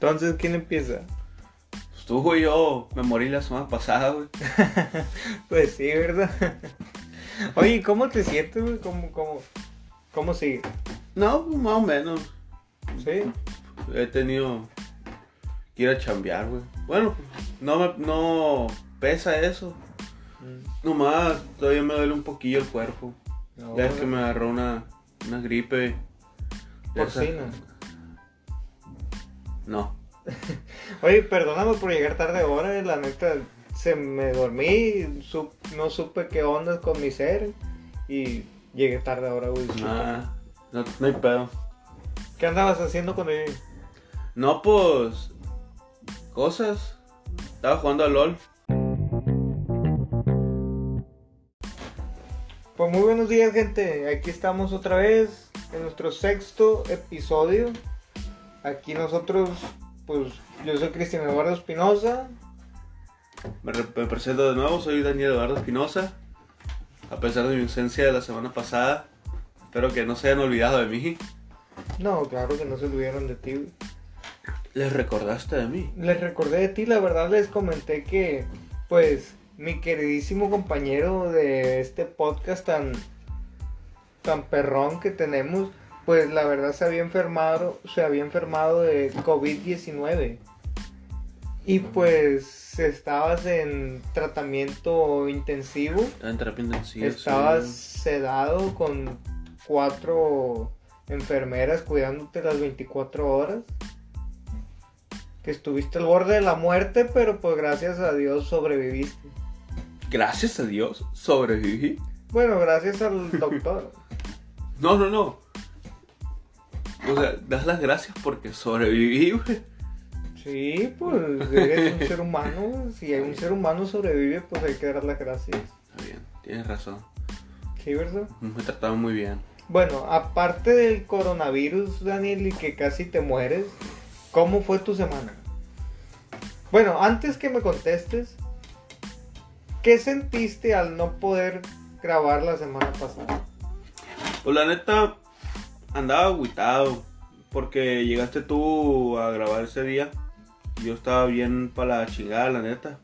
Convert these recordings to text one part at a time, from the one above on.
Entonces, ¿quién empieza? Pues tú, güey, yo me morí la semana pasada, güey. Pues sí, ¿verdad? Oye, ¿cómo te sientes, güey? ¿Cómo, cómo, cómo sigue? No, pues más o menos. ¿Sí? He tenido que ir a chambear, güey. Bueno, no me, no pesa eso. Mm. Nomás todavía me duele un poquillo el cuerpo. No, ya es que me agarró una, una gripe. Porcina. No. Oye, perdóname por llegar tarde ahora, la neta, se me dormí, no supe qué onda con mi ser y llegué tarde ahora, güey. Ah, no, no hay pedo. ¿Qué andabas haciendo con él? No, pues. Cosas. Estaba jugando a LOL. Pues muy buenos días, gente. Aquí estamos otra vez en nuestro sexto episodio. Aquí nosotros, pues yo soy Cristian Eduardo Espinosa. Me, me presento de nuevo, soy Daniel Eduardo Espinosa. A pesar de mi ausencia de la semana pasada, espero que no se hayan olvidado de mí. No, claro que no se olvidaron de ti. ¿Les recordaste de mí? Les recordé de ti, la verdad les comenté que, pues, mi queridísimo compañero de este podcast tan, tan perrón que tenemos, pues la verdad se había enfermado, se había enfermado de COVID-19. Y pues estabas en tratamiento intensivo, Estaba en terapia intensiva. estabas sí. sedado con cuatro enfermeras cuidándote las 24 horas. Que estuviste al borde de la muerte, pero pues gracias a Dios sobreviviste. Gracias a Dios, sobreviví. Bueno, gracias al doctor. No, no, no. O sea, das las gracias porque sobreviví, güey. Sí, pues eres un ser humano. Si hay un ser humano sobrevive, pues hay que dar las gracias. Está bien, tienes razón. Sí, ¿verdad? Me trataron muy bien. Bueno, aparte del coronavirus, Daniel, y que casi te mueres, ¿cómo fue tu semana? Bueno, antes que me contestes, ¿qué sentiste al no poder grabar la semana pasada? Pues la neta, andaba agüitado. Porque llegaste tú a grabar ese día. Yo estaba bien para la chingada, la neta.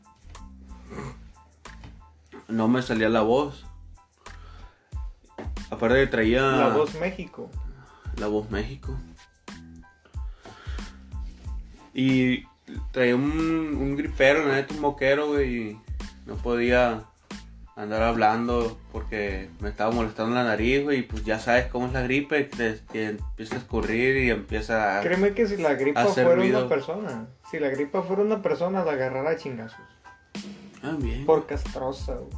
No me salía la voz. Aparte que traía La Voz México. La Voz México. Y traía un, un gripero, la neta, un moquero, güey. Y no podía andar hablando porque me estaba molestando la nariz, güey. Y pues ya sabes cómo es la gripe, que, que empieza a escurrir y empieza a... Créeme que si la gripa fuera ruido. una persona, si la gripa fuera una persona, la agarrara a chingazos. Ah, bien. Por castrosa, güey.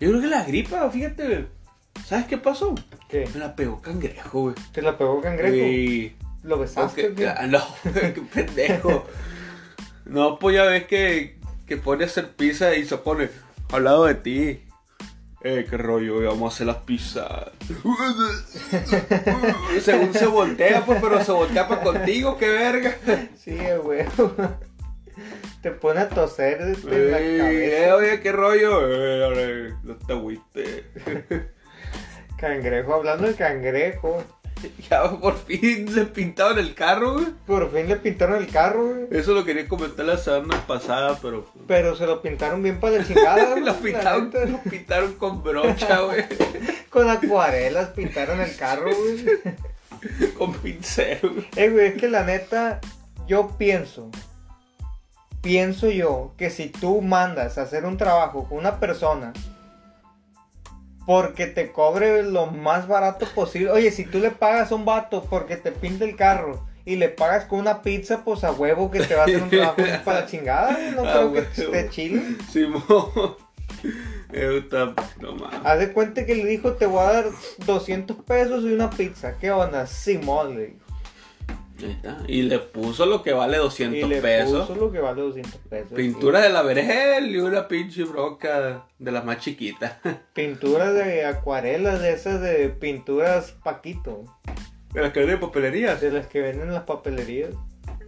Yo creo que la gripa, fíjate. ¿Sabes qué pasó? ¿Qué? Me la pegó cangrejo, güey. ¿Te la pegó cangrejo? Y... ¿Lo besaste? Ah, no, qué pendejo. No, pues ya ves que, que pone a hacer pizza y se pone al lado de ti. Eh, qué rollo, vamos a hacer las pizzas. Según se voltea, pues, pero se voltea para contigo, qué verga. Sí, güey. Te pone a toser desde la cabeza. eh, oye, qué rollo. Eh, ole, no te agüite. Cangrejo, hablando de cangrejo. Ya por fin le pintaron el carro, güey. Por fin le pintaron el carro, güey. Eso lo quería comentar la semana pasada, pero. Pero se lo pintaron bien para la chingada. güey, Lo pintaron, lo pintaron con brocha, güey. Con acuarelas pintaron el carro, güey. Con pincel, güey. Eh, güey, es que la neta, yo pienso, pienso yo que si tú mandas a hacer un trabajo con una persona porque te cobre lo más barato posible, oye, si tú le pagas a un vato porque te pinta el carro y le pagas con una pizza, pues a huevo que te va a hacer un trabajo para la chingada, no A creo que esté chido. Simón. Eh, No mames. Haz de cuenta que le dijo, te voy a dar 200 pesos y una pizza, ¿qué onda? Simón, le dijo. Ahí está. Y le puso lo que vale 200 Y le pesos. puso lo que vale 200 pesos. Pintura de la vergel y una pinche broca de las más chiquitas. Pinturas de acuarelas, de esas de pinturas Paquito, De las que venden en papelerías. de las que venden en las papelerías.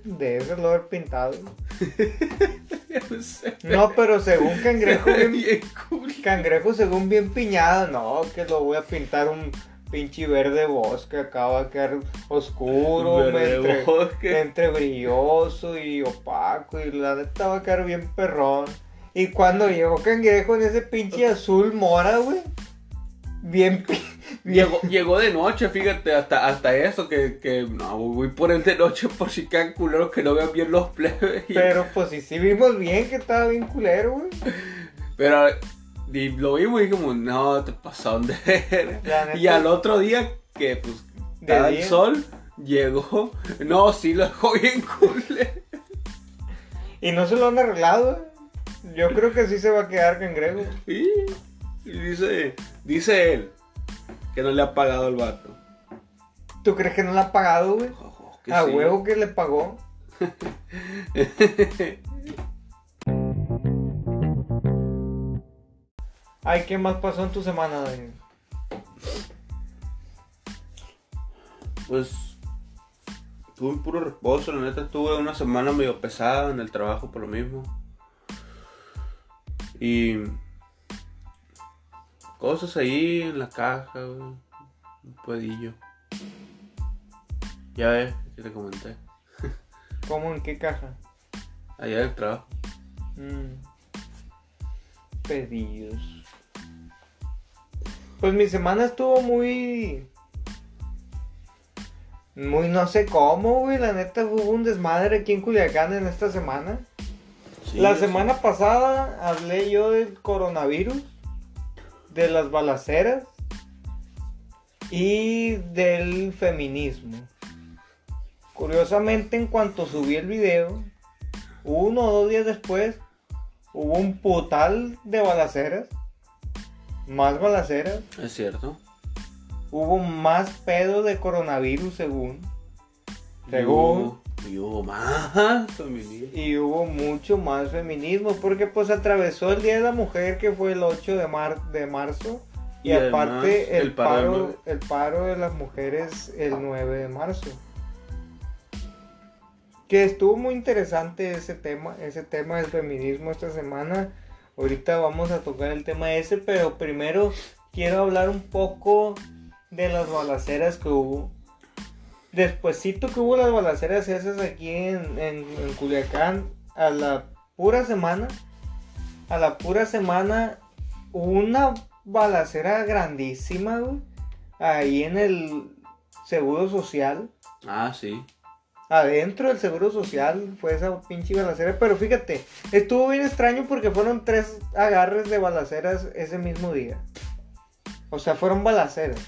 De esas lo haber pintado. No pero según Cangrejo, bien, Bien cool. Cangrejo según bien piñado, no, que lo voy a pintar un pinche verde bosque, acaba de quedar oscuro, entre, bosque. entre brilloso y opaco, y la neta va a quedar bien perrón. Y cuando llegó Cangrejo en ese pinche azul mora, güey, bien, Llegó, llegó de noche, fíjate, hasta, hasta eso, que, que no, voy por el de noche por si quedan culeros que no vean bien los plebes. Pero pues sí, sí vimos bien que estaba bien culero, güey. Pero y lo vimos y dijimos, no, te pasaron de ver. Y al otro día, que pues estaba el sol, llegó. No, sí lo dejó bien culero. Y no se lo han arreglado, güey. Yo creo que sí se va a quedar Cangrejo. Y, y dice, dice él que no le ha pagado el vato. ¿Tú crees que no le ha pagado, güey? A sí. huevo que le pagó. Ay, ¿qué más pasó en tu semana, Daniel? Pues tuve un puro reposo, la neta tuve una semana medio pesada en el trabajo por lo mismo. Y cosas ahí en la caja, güey. Un pedillo. Ya ves, que te comenté. ¿Cómo? ¿En qué caja? Allá del trabajo. Mm. Pedidos. Pues mi semana estuvo muy. Muy no sé cómo, güey. La neta hubo un desmadre aquí en Culiacán en esta semana. Sí, La sí. semana pasada hablé yo del coronavirus, de las balaceras y del feminismo. Curiosamente, en cuanto subí el video, uno o dos días después, hubo un putal de balaceras, más balaceras, Es cierto. hubo más pedo de coronavirus según. Y Según. hubo- Y hubo más feminista. Y hubo mucho más feminismo porque pues atravesó el Día de la Mujer que fue el 8 de, mar de marzo y, aparte el, el paro nueve. el paro de las mujeres el 9 de marzo. Que estuvo muy interesante ese tema, ese tema del feminismo esta semana. Ahorita vamos a tocar el tema ese, pero primero quiero hablar un poco de las balaceras que hubo. Despuésito que hubo las balaceras esas aquí en, en, en Culiacán, a la pura semana, a la pura semana, una balacera grandísima, güey, ahí en el Seguro Social. Ah, sí. Adentro del Seguro Social fue esa pinche balacera, pero fíjate, estuvo bien extraño porque fueron tres agarres de balaceras ese mismo día. O sea, fueron balaceras.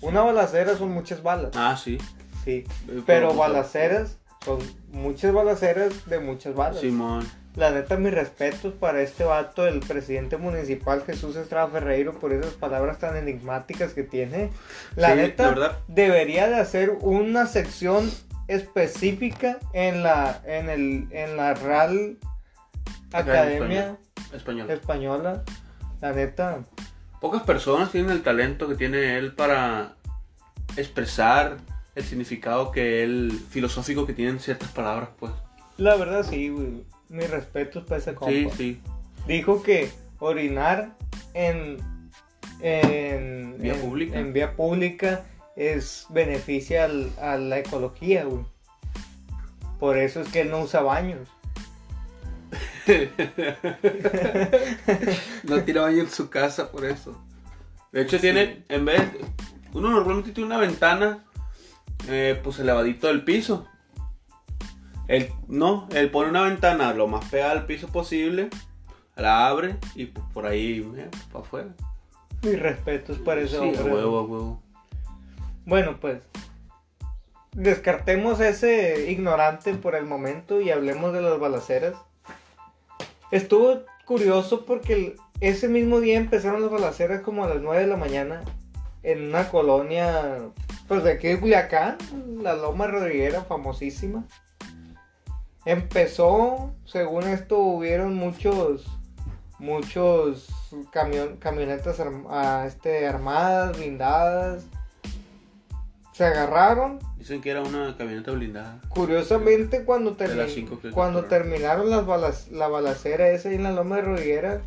Una balacera son muchas balas, Ah, sí. sí. Eh, Pero balaceras son muchas balaceras de muchas balas. Simón. La neta, mis respetos para este vato, el presidente municipal Jesús Estrada Ferreiro, por esas palabras tan enigmáticas que tiene. La Sí, neta, la debería de hacer una sección específica en la, en el, en la Real Academia Español. Española. La neta, Pocas personas tienen el talento que tiene él para expresar el significado que él, filosófico que tienen ciertas palabras, pues. la verdad sí, güey. Mis respetos para ese compa. Sí, sí. dijo que orinar en, en, Vía en- pública. en vía pública es beneficia al- a la ecología, güey. Por eso es que él no usa baños. No tira baño en su casa por eso. De hecho, tiene, en vez, uno normalmente tiene una ventana, eh, pues elevadito del piso. Él, no, él pone una ventana lo más pegada al piso posible, la abre y pues, por ahí, para afuera. Mis respetos para ese Sí, a hombre. huevo, a huevo. Bueno, pues descartemos ese ignorante por el momento y hablemos de las balaceras. Estuvo curioso porque ese mismo día empezaron las balaceras como a las 9 de la mañana en una colonia, pues de aquí de Culiacán, la Loma Rodriguera, famosísima. Empezó, según esto, hubieron muchos, muchos camion- camionetas este, armadas, blindadas. Se agarraron. Dicen que era una camioneta blindada. Curiosamente, cuando, termi- las cuando terminaron las balas, la balacera esa ahí en la Loma de Rodriguera,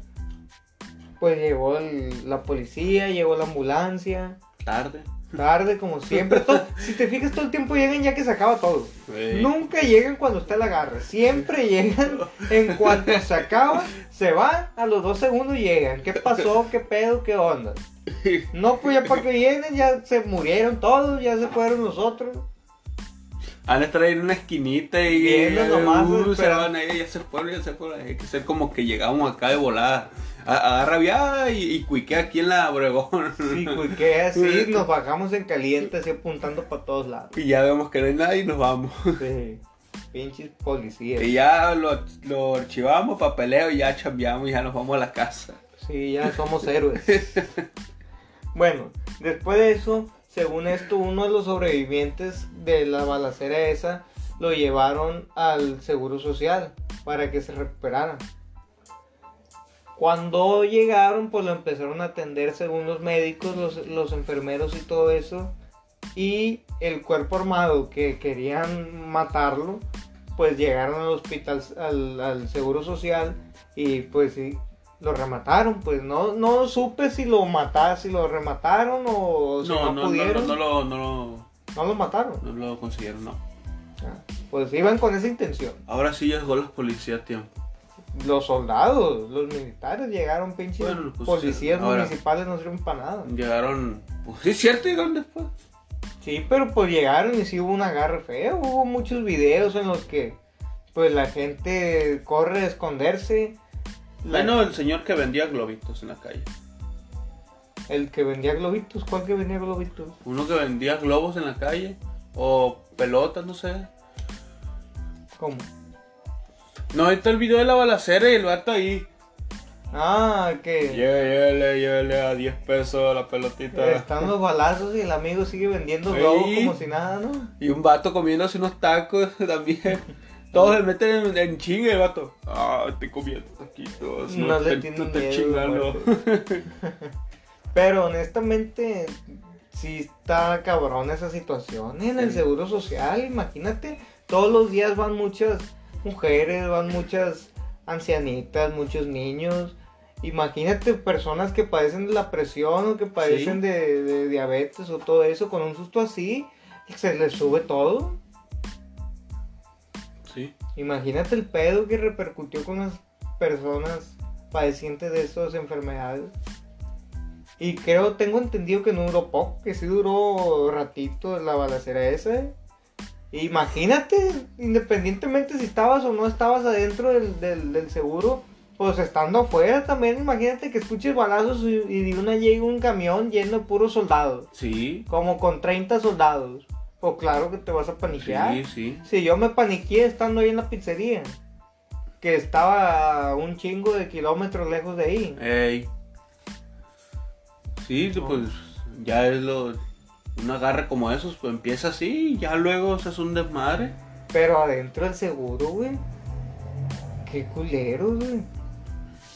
pues llegó el- la policía, llegó la ambulancia. Tarde. Tarde, como siempre. Todo- si te fijas, todo el tiempo llegan ya que se acaba todo. Nunca llegan cuando está la garra. Siempre llegan en cuanto se acaba, se van, a los dos segundos llegan. ¿Qué pasó? ¿Qué pedo? ¿Qué onda? No, pues ya para que vienen, ya se murieron todos, ya se fueron los otros. Van a estar ahí en una esquinita y Viendo nomás, uh, se pero- van ahí, ya se fueron, ya se fueron. Hay que ser como que llegamos acá de volada. A- Agarra viada y, y cuiquea aquí en la Obregón. Sí, que así nos bajamos en caliente, así apuntando para todos lados. Y ya vemos que no hay nadie y nos vamos. Sí. Pinches policías. Y ya lo, lo archivamos, papeleo y ya chambeamos y ya nos vamos a la casa. Sí, ya somos héroes. Bueno, después de eso, según esto, uno de los sobrevivientes de la balacera esa lo llevaron al Seguro Social para que se recuperara. Cuando llegaron, pues lo empezaron a atender según los médicos, los, enfermeros y todo eso. Y el cuerpo armado que querían matarlo, pues llegaron al hospital, al, al Seguro Social y pues lo remataron. Pues no, no supe si lo mataron, si lo remataron o si no, No, no, no, pudieron. no, lo, no, lo, No lo mataron. no lo consiguieron, no. Ah, Pues iban con esa intención. Ahora sí llegó la policía a tiempo. Los soldados, los militares llegaron, pinches Bueno, pues, policías sí, municipales no sirven para nada. Llegaron, pues sí, cierto, llegaron después. Sí, pero pues llegaron y sí hubo un agarre feo. Hubo muchos videos en los que pues la gente corre a esconderse. Bueno, el señor que vendía globitos en la calle. El que vendía globitos, ¿cuál que vendía globitos? Uno que vendía globos en la calle. O pelotas, no sé. ¿Cómo? No, ahí está el video de la balacera y el vato ahí. Ah, que Llévele, llévele a 10 pesos la pelotita. están los balazos y el amigo sigue vendiendo globos como si nada, ¿no? Y un vato comiéndose unos tacos también. Todos se meten en, en chinga el vato. Ah, estoy comiendo taquitos. No le te- te chingando. Pero honestamente, sí está cabrón esa situación en el seguro social. Imagínate, todos los días van muchas mujeres, van muchas ancianitas, muchos niños. Imagínate personas que padecen de la presión o que padecen de, de diabetes o todo eso, con un susto así, se les sube todo. Sí. Imagínate el pedo que repercutió con las personas padecientes de esas enfermedades. Y creo, tengo entendido que no duró poco, que sí duró ratito la balacera esa. Imagínate, independientemente si estabas o no estabas adentro del, del, del seguro, pues estando afuera también, imagínate que escuches balazos y, y de una llega un camión lleno de puros soldados, Sí. como con 30 soldados. Pues claro que te vas a paniquear. Sí, sí. Sí, yo me paniqué estando ahí en la pizzería. Que estaba un chingo de kilómetros lejos de ahí. Ey. Sí, pues ya es lo. Un agarre como esos, pues empieza así y ya luego se hace un desmadre. Pero adentro del seguro, güey. Qué culero, güey.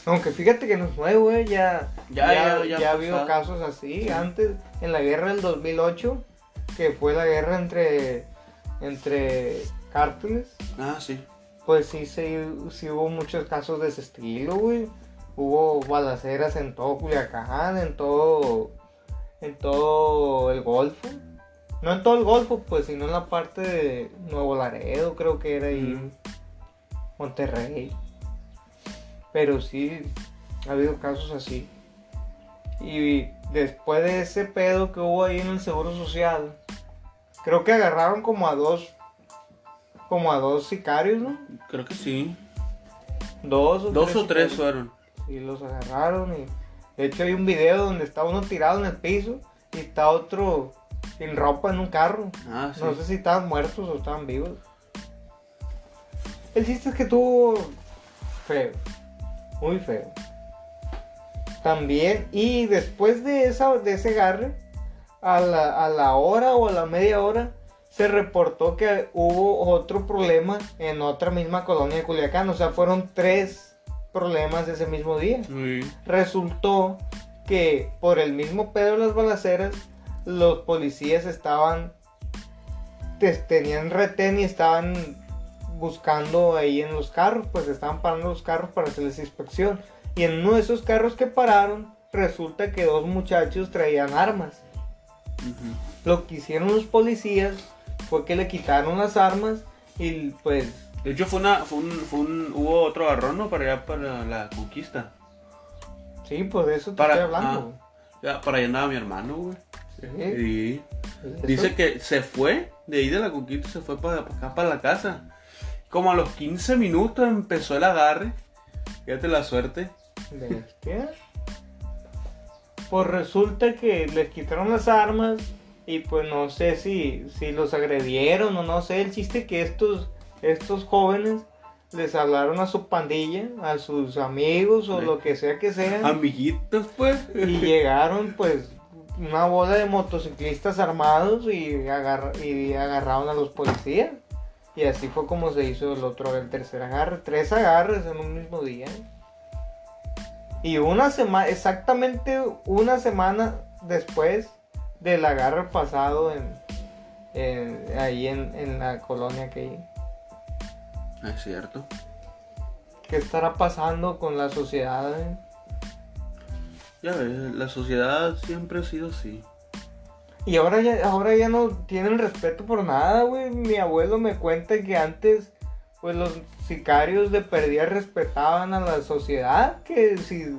Aunque fíjate que no es nuevo, güey. Ya, Ya, ya, ya, ya ha ha habido casos así. Sí. Antes, en la guerra del 2008, que fue la guerra entre, entre cárteles. Ah, sí. Pues sí, sí, sí hubo muchos casos de ese estilo, güey. Hubo balaceras en todo Culiacán, en todo, en todo el Golfo. No en todo el Golfo, pues, sino en la parte de Nuevo Laredo, creo que era ahí. Monterrey. Pero sí, ha habido casos así. Y después de ese pedo que hubo ahí en el Seguro Social, creo que agarraron como a dos, como a dos sicarios, ¿no? Creo que sí. Dos o Dos o tres fueron. Y los agarraron y de hecho hay un video donde está uno tirado en el piso y está otro sin ropa en un carro. Ah, sí. No sé si estaban muertos o estaban vivos. El chiste es que tuvo feo, muy feo. También, y después de, esa, de ese agarre, a la, a la hora o a la media hora, se reportó que hubo otro problema en otra misma colonia de Culiacán. O sea, fueron tres problemas ese mismo día Sí. resultó que por el mismo pedo de las balaceras, los policías estaban, te- tenían retén y estaban buscando ahí en los carros, pues estaban parando los carros para hacerles inspección. Y en uno de esos carros que pararon, resulta que dos muchachos traían armas. Lo que hicieron los policías fue que le quitaron las armas y pues De hecho, fue una, fue un, fue un, hubo otro agarrón, ¿no? Para allá, para la conquista. sí, pues de eso te Para- estoy hablando. Ya, para allá andaba mi hermano, güey. Sí, pues. Dice que se fue de ahí de la conquista, se fue para, para acá, para la casa. Como a los 15 minutos empezó el agarre. Fíjate la suerte. Bestia. Pues resulta que les quitaron las armas y pues no sé si, si los agredieron o no sé. El chiste que estos, estos jóvenes les hablaron a su pandilla, a sus amigos o lo que sea que sean. Amiguitos, pues. Y llegaron pues una bola de motociclistas armados y, agarra- y agarraron a los policías. Y así fue como se hizo el otro, el tercer agarre. Tres agarres en un mismo día. Y una semana, exactamente una semana después del agarre pasado en, en- ahí en, en la colonia que hay. Es cierto. ¿Qué estará pasando con la sociedad? eh? Ya ves, la sociedad siempre ha sido así. Y ahora ya, ahora ya no tienen respeto por nada, güey. Mi abuelo me cuenta que antes, pues los sicarios de perdida respetaban a la sociedad, que si,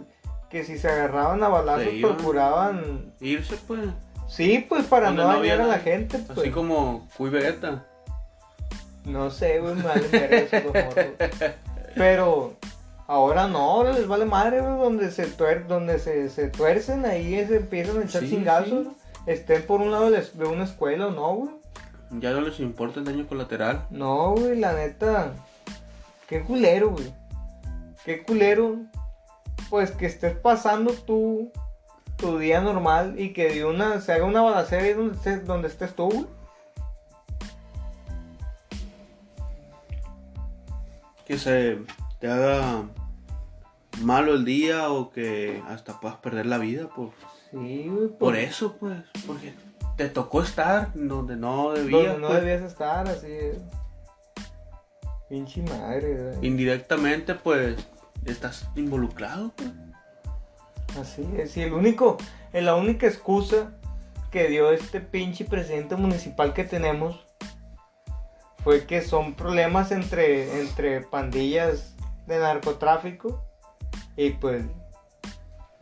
que si se agarraban a balazos iban. procuraban... Irse, pues. Sí, pues para no dañar a la gente, pues. Así como Cuy Vegeta. No sé, güey, me vale. Pero ahora no, ahora les vale madre, güey, donde se tuer donde se, se tuercen, ahí se empiezan a echar Sí, chingazos. sí. Estén por un lado de, de una escuela o no, güey. Ya no les importa el daño colateral. No, güey, la neta. Qué culero, güey. Qué culero. Pues que estés pasando tú tu día normal y que de una se haga una balacera ahí donde estés, donde estés tú, güey. Que se te haga malo el día o que hasta puedas perder la vida por, Sí, güey. por pues, eso, pues. Porque te tocó estar donde no debías. Donde no pues. debías estar, así es. Pinche madre, güey. Indirectamente, pues, estás involucrado, pues. Así es. Y el único, eh, la única excusa que dio este pinche presidente municipal que tenemos fue que son problemas entre, entre pandillas de narcotráfico y pues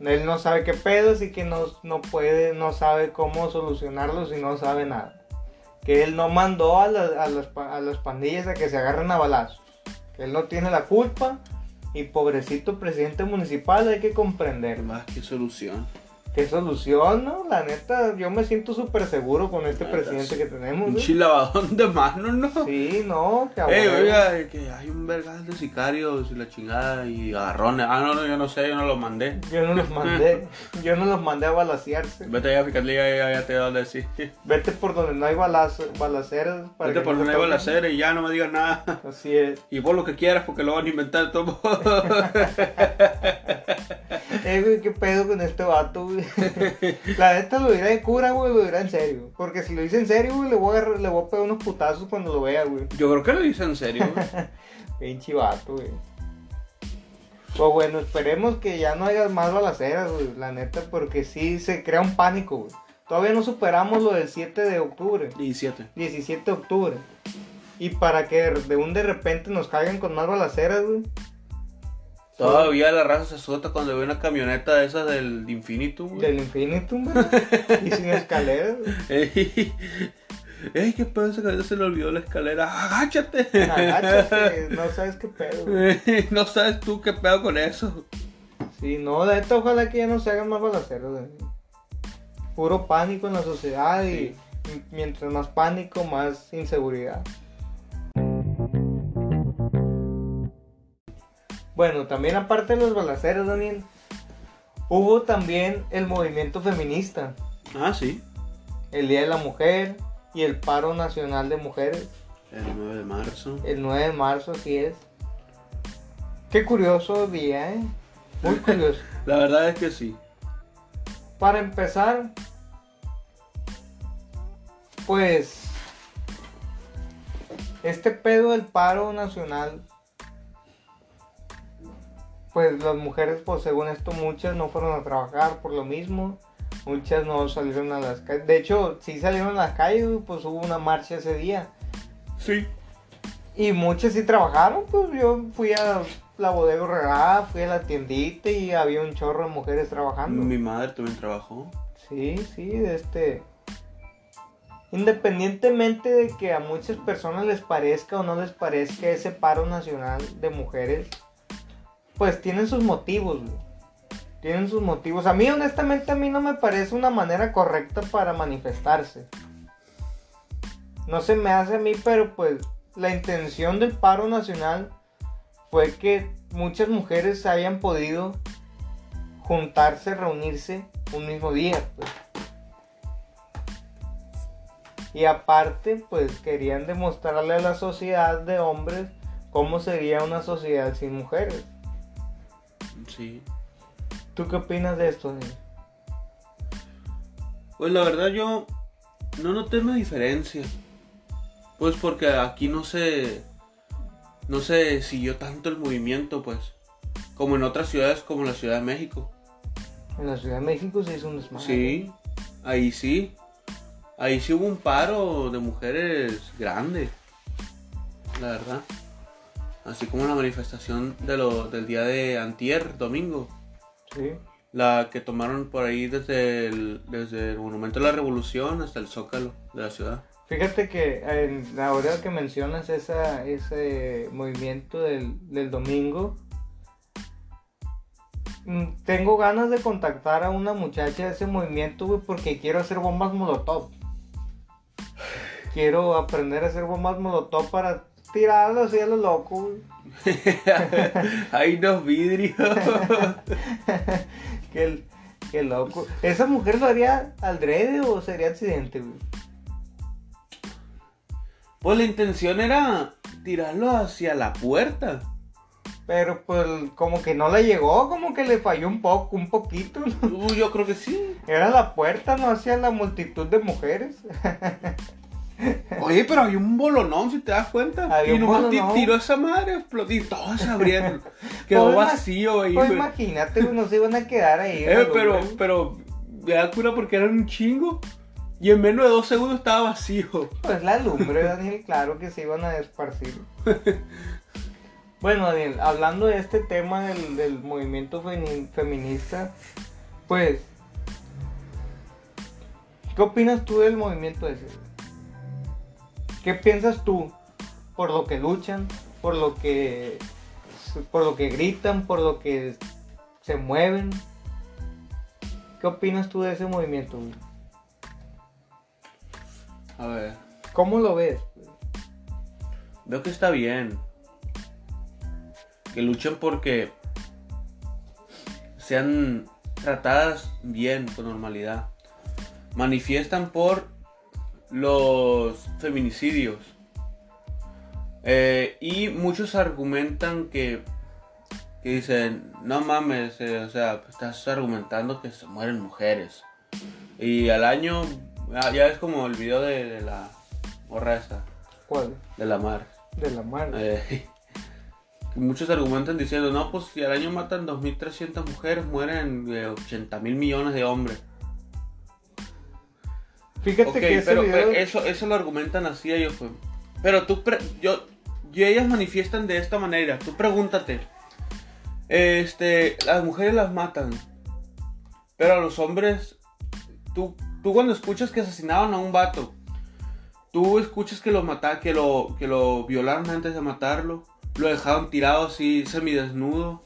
él no sabe qué pedos y que no, no puede, no sabe cómo solucionarlos y no sabe nada. Que él no mandó a, a las, a las pandillas a que se agarren a balazos. Que él no tiene la culpa y pobrecito presidente municipal hay que comprender. Más que solución. ¿Qué solución, no? La neta, yo me siento súper seguro con este presidente sí. que tenemos. Un güey. chilavadón de manos, ¿no? Sí, no, que a Ey, oiga, que hay un vergal de sicarios y la chingada y agarrones. Ah, no, no, yo no sé, yo no los mandé. Yo no los mandé, yo no los mandé a balasearse. Vete allá y ya, ya te voy a decir. Vete por donde no hay balazo, balaceras. para Vete por no donde te hay toquen. balacera y ya no me digas nada. Así es. Y vos lo que quieras porque lo van a inventar todo. Eh, güey, qué pedo con este vato, güey. La neta lo dirá de cura, güey, lo dirá en serio. Porque si lo dice en serio, güey, le voy a, agarrar- le voy a pegar unos putazos cuando lo vea, güey. Yo creo que lo dice en serio. güey. Pinche vato, güey. Pues bueno, esperemos que ya no haya más balaceras, güey, la neta, porque sí se crea un pánico, güey. Todavía no superamos lo del 7 de octubre, 17. 17 de octubre. Y para que de un de repente nos caigan con más balaceras, güey. Todavía la raza se asusta cuando ve una camioneta de esas del Infinitum, güey. Del Infinitum, güey. y sin escaleras. güey. Ey, ey, qué pedo ese cabrón se le olvidó la escalera. ¡Agáchate! Agáchate, no sabes qué pedo, güey. no sabes tú qué pedo con eso. Sí, no, la neta, ojalá que ya no se hagan más balaceras, güey. Puro pánico en la sociedad y mientras más pánico, más inseguridad. Bueno, también aparte de los balaceras, Daniel, hubo también el movimiento feminista, Ah, sí. el Día de la Mujer y el paro nacional de mujeres, El 9 de marzo. el 9 de marzo, así es. Qué curioso día, ¿eh? Muy curioso. La verdad es que sí. Para empezar, pues este pedo del paro nacional, pues las mujeres, pues según esto muchas no fueron a trabajar por lo mismo, Muchas no salieron a las calles. De hecho, sí salieron a las calles, pues hubo una marcha ese día. Sí. Y muchas sí trabajaron, pues yo fui a la bodega Herrera, fui a la tiendita y había un chorro de mujeres trabajando. Mi madre también trabajó. Sí, sí, este. Independientemente de que a muchas personas les parezca o no les parezca ese paro nacional de mujeres, pues tienen sus motivos. Tienen sus motivos. A mí, honestamente, a mí no me parece una manera correcta para manifestarse. No se me hace a mí, pero pues la intención del paro nacional fue que muchas mujeres hayan podido juntarse, reunirse un mismo día. Pues. Y aparte, pues querían demostrarle a la sociedad de hombres cómo sería una sociedad sin mujeres. Sí. ¿Tú qué opinas de esto? Dani? Pues la verdad yo no noté una diferencia. Pues porque aquí no se no se siguió tanto el movimiento, pues, como en otras ciudades como la Ciudad de México. En la Ciudad de México se hizo un desmadre. Sí, ahí sí. Ahí sí hubo un paro de mujeres grande. La verdad. Así como la manifestación de lo, del día de antier, domingo. Sí. La que tomaron por ahí desde el, desde el Monumento de la Revolución hasta el Zócalo de la ciudad. Fíjate que en, ahora que mencionas esa, ese movimiento del, del domingo, mm, tengo ganas de contactar a una muchacha de ese movimiento, güey, porque quiero hacer bombas molotov. Quiero aprender a hacer bombas molotov para tirarlas así a lo loco. Hay unos vidrios. qué, qué loco. ¿Esa mujer lo haría al drede o sería accidente, güey? Pues la intención era tirarlo hacia la puerta. Pero pues como que no le llegó, como que le falló un poco, un poquito. ¿no? Uh, yo creo que sí. Era la puerta, no hacia la multitud de mujeres. Oye, pero había un bolonón, si te das cuenta. Había y un nomás tiró esa madre, explotó y todos se abrieron. Quedó Pues, vacío ahí, Pues imagínate, no se iban a quedar ahí. Eh, pero, pero, me da cura porque eran un chingo. Y en menos de dos segundos estaba vacío. Pues la lumbre, Daniel, claro que se iban a esparcir. Bueno, Daniel, hablando de este tema del, del movimiento femi- feminista, pues, ¿qué opinas tú del movimiento ese? ¿Qué piensas tú por lo que luchan, por lo que, por lo que gritan, por lo que se mueven? ¿Qué opinas tú de ese movimiento? güey? A ver, ¿Cómo lo ves? veo que está bien. Que luchen porque sean tratadas bien, con normalidad. Manifiestan por los feminicidios. Eh, y muchos argumentan que, que dicen, no mames, eh, o sea, estás argumentando que se mueren mujeres. Y al año, ya es como el video de, de la morra esta, ¿Cuál? de la mar. De la mano. Eh, muchos argumentan diciendo, no, pues si al año matan 2.300 mujeres, mueren eh, 80 mil millones de hombres. Fíjate Ok, que ese pero, video... pero eso, eso lo argumentan así ellos, pues. Pero tú, pre- yo, y ellas manifiestan de esta manera. Tú pregúntate, este, las mujeres las matan, pero a los hombres, tú, tú cuando escuchas que asesinaban a un vato, tú escuchas que lo mata, que lo, que lo violaron antes de matarlo, lo dejaron tirado así, semidesnudo,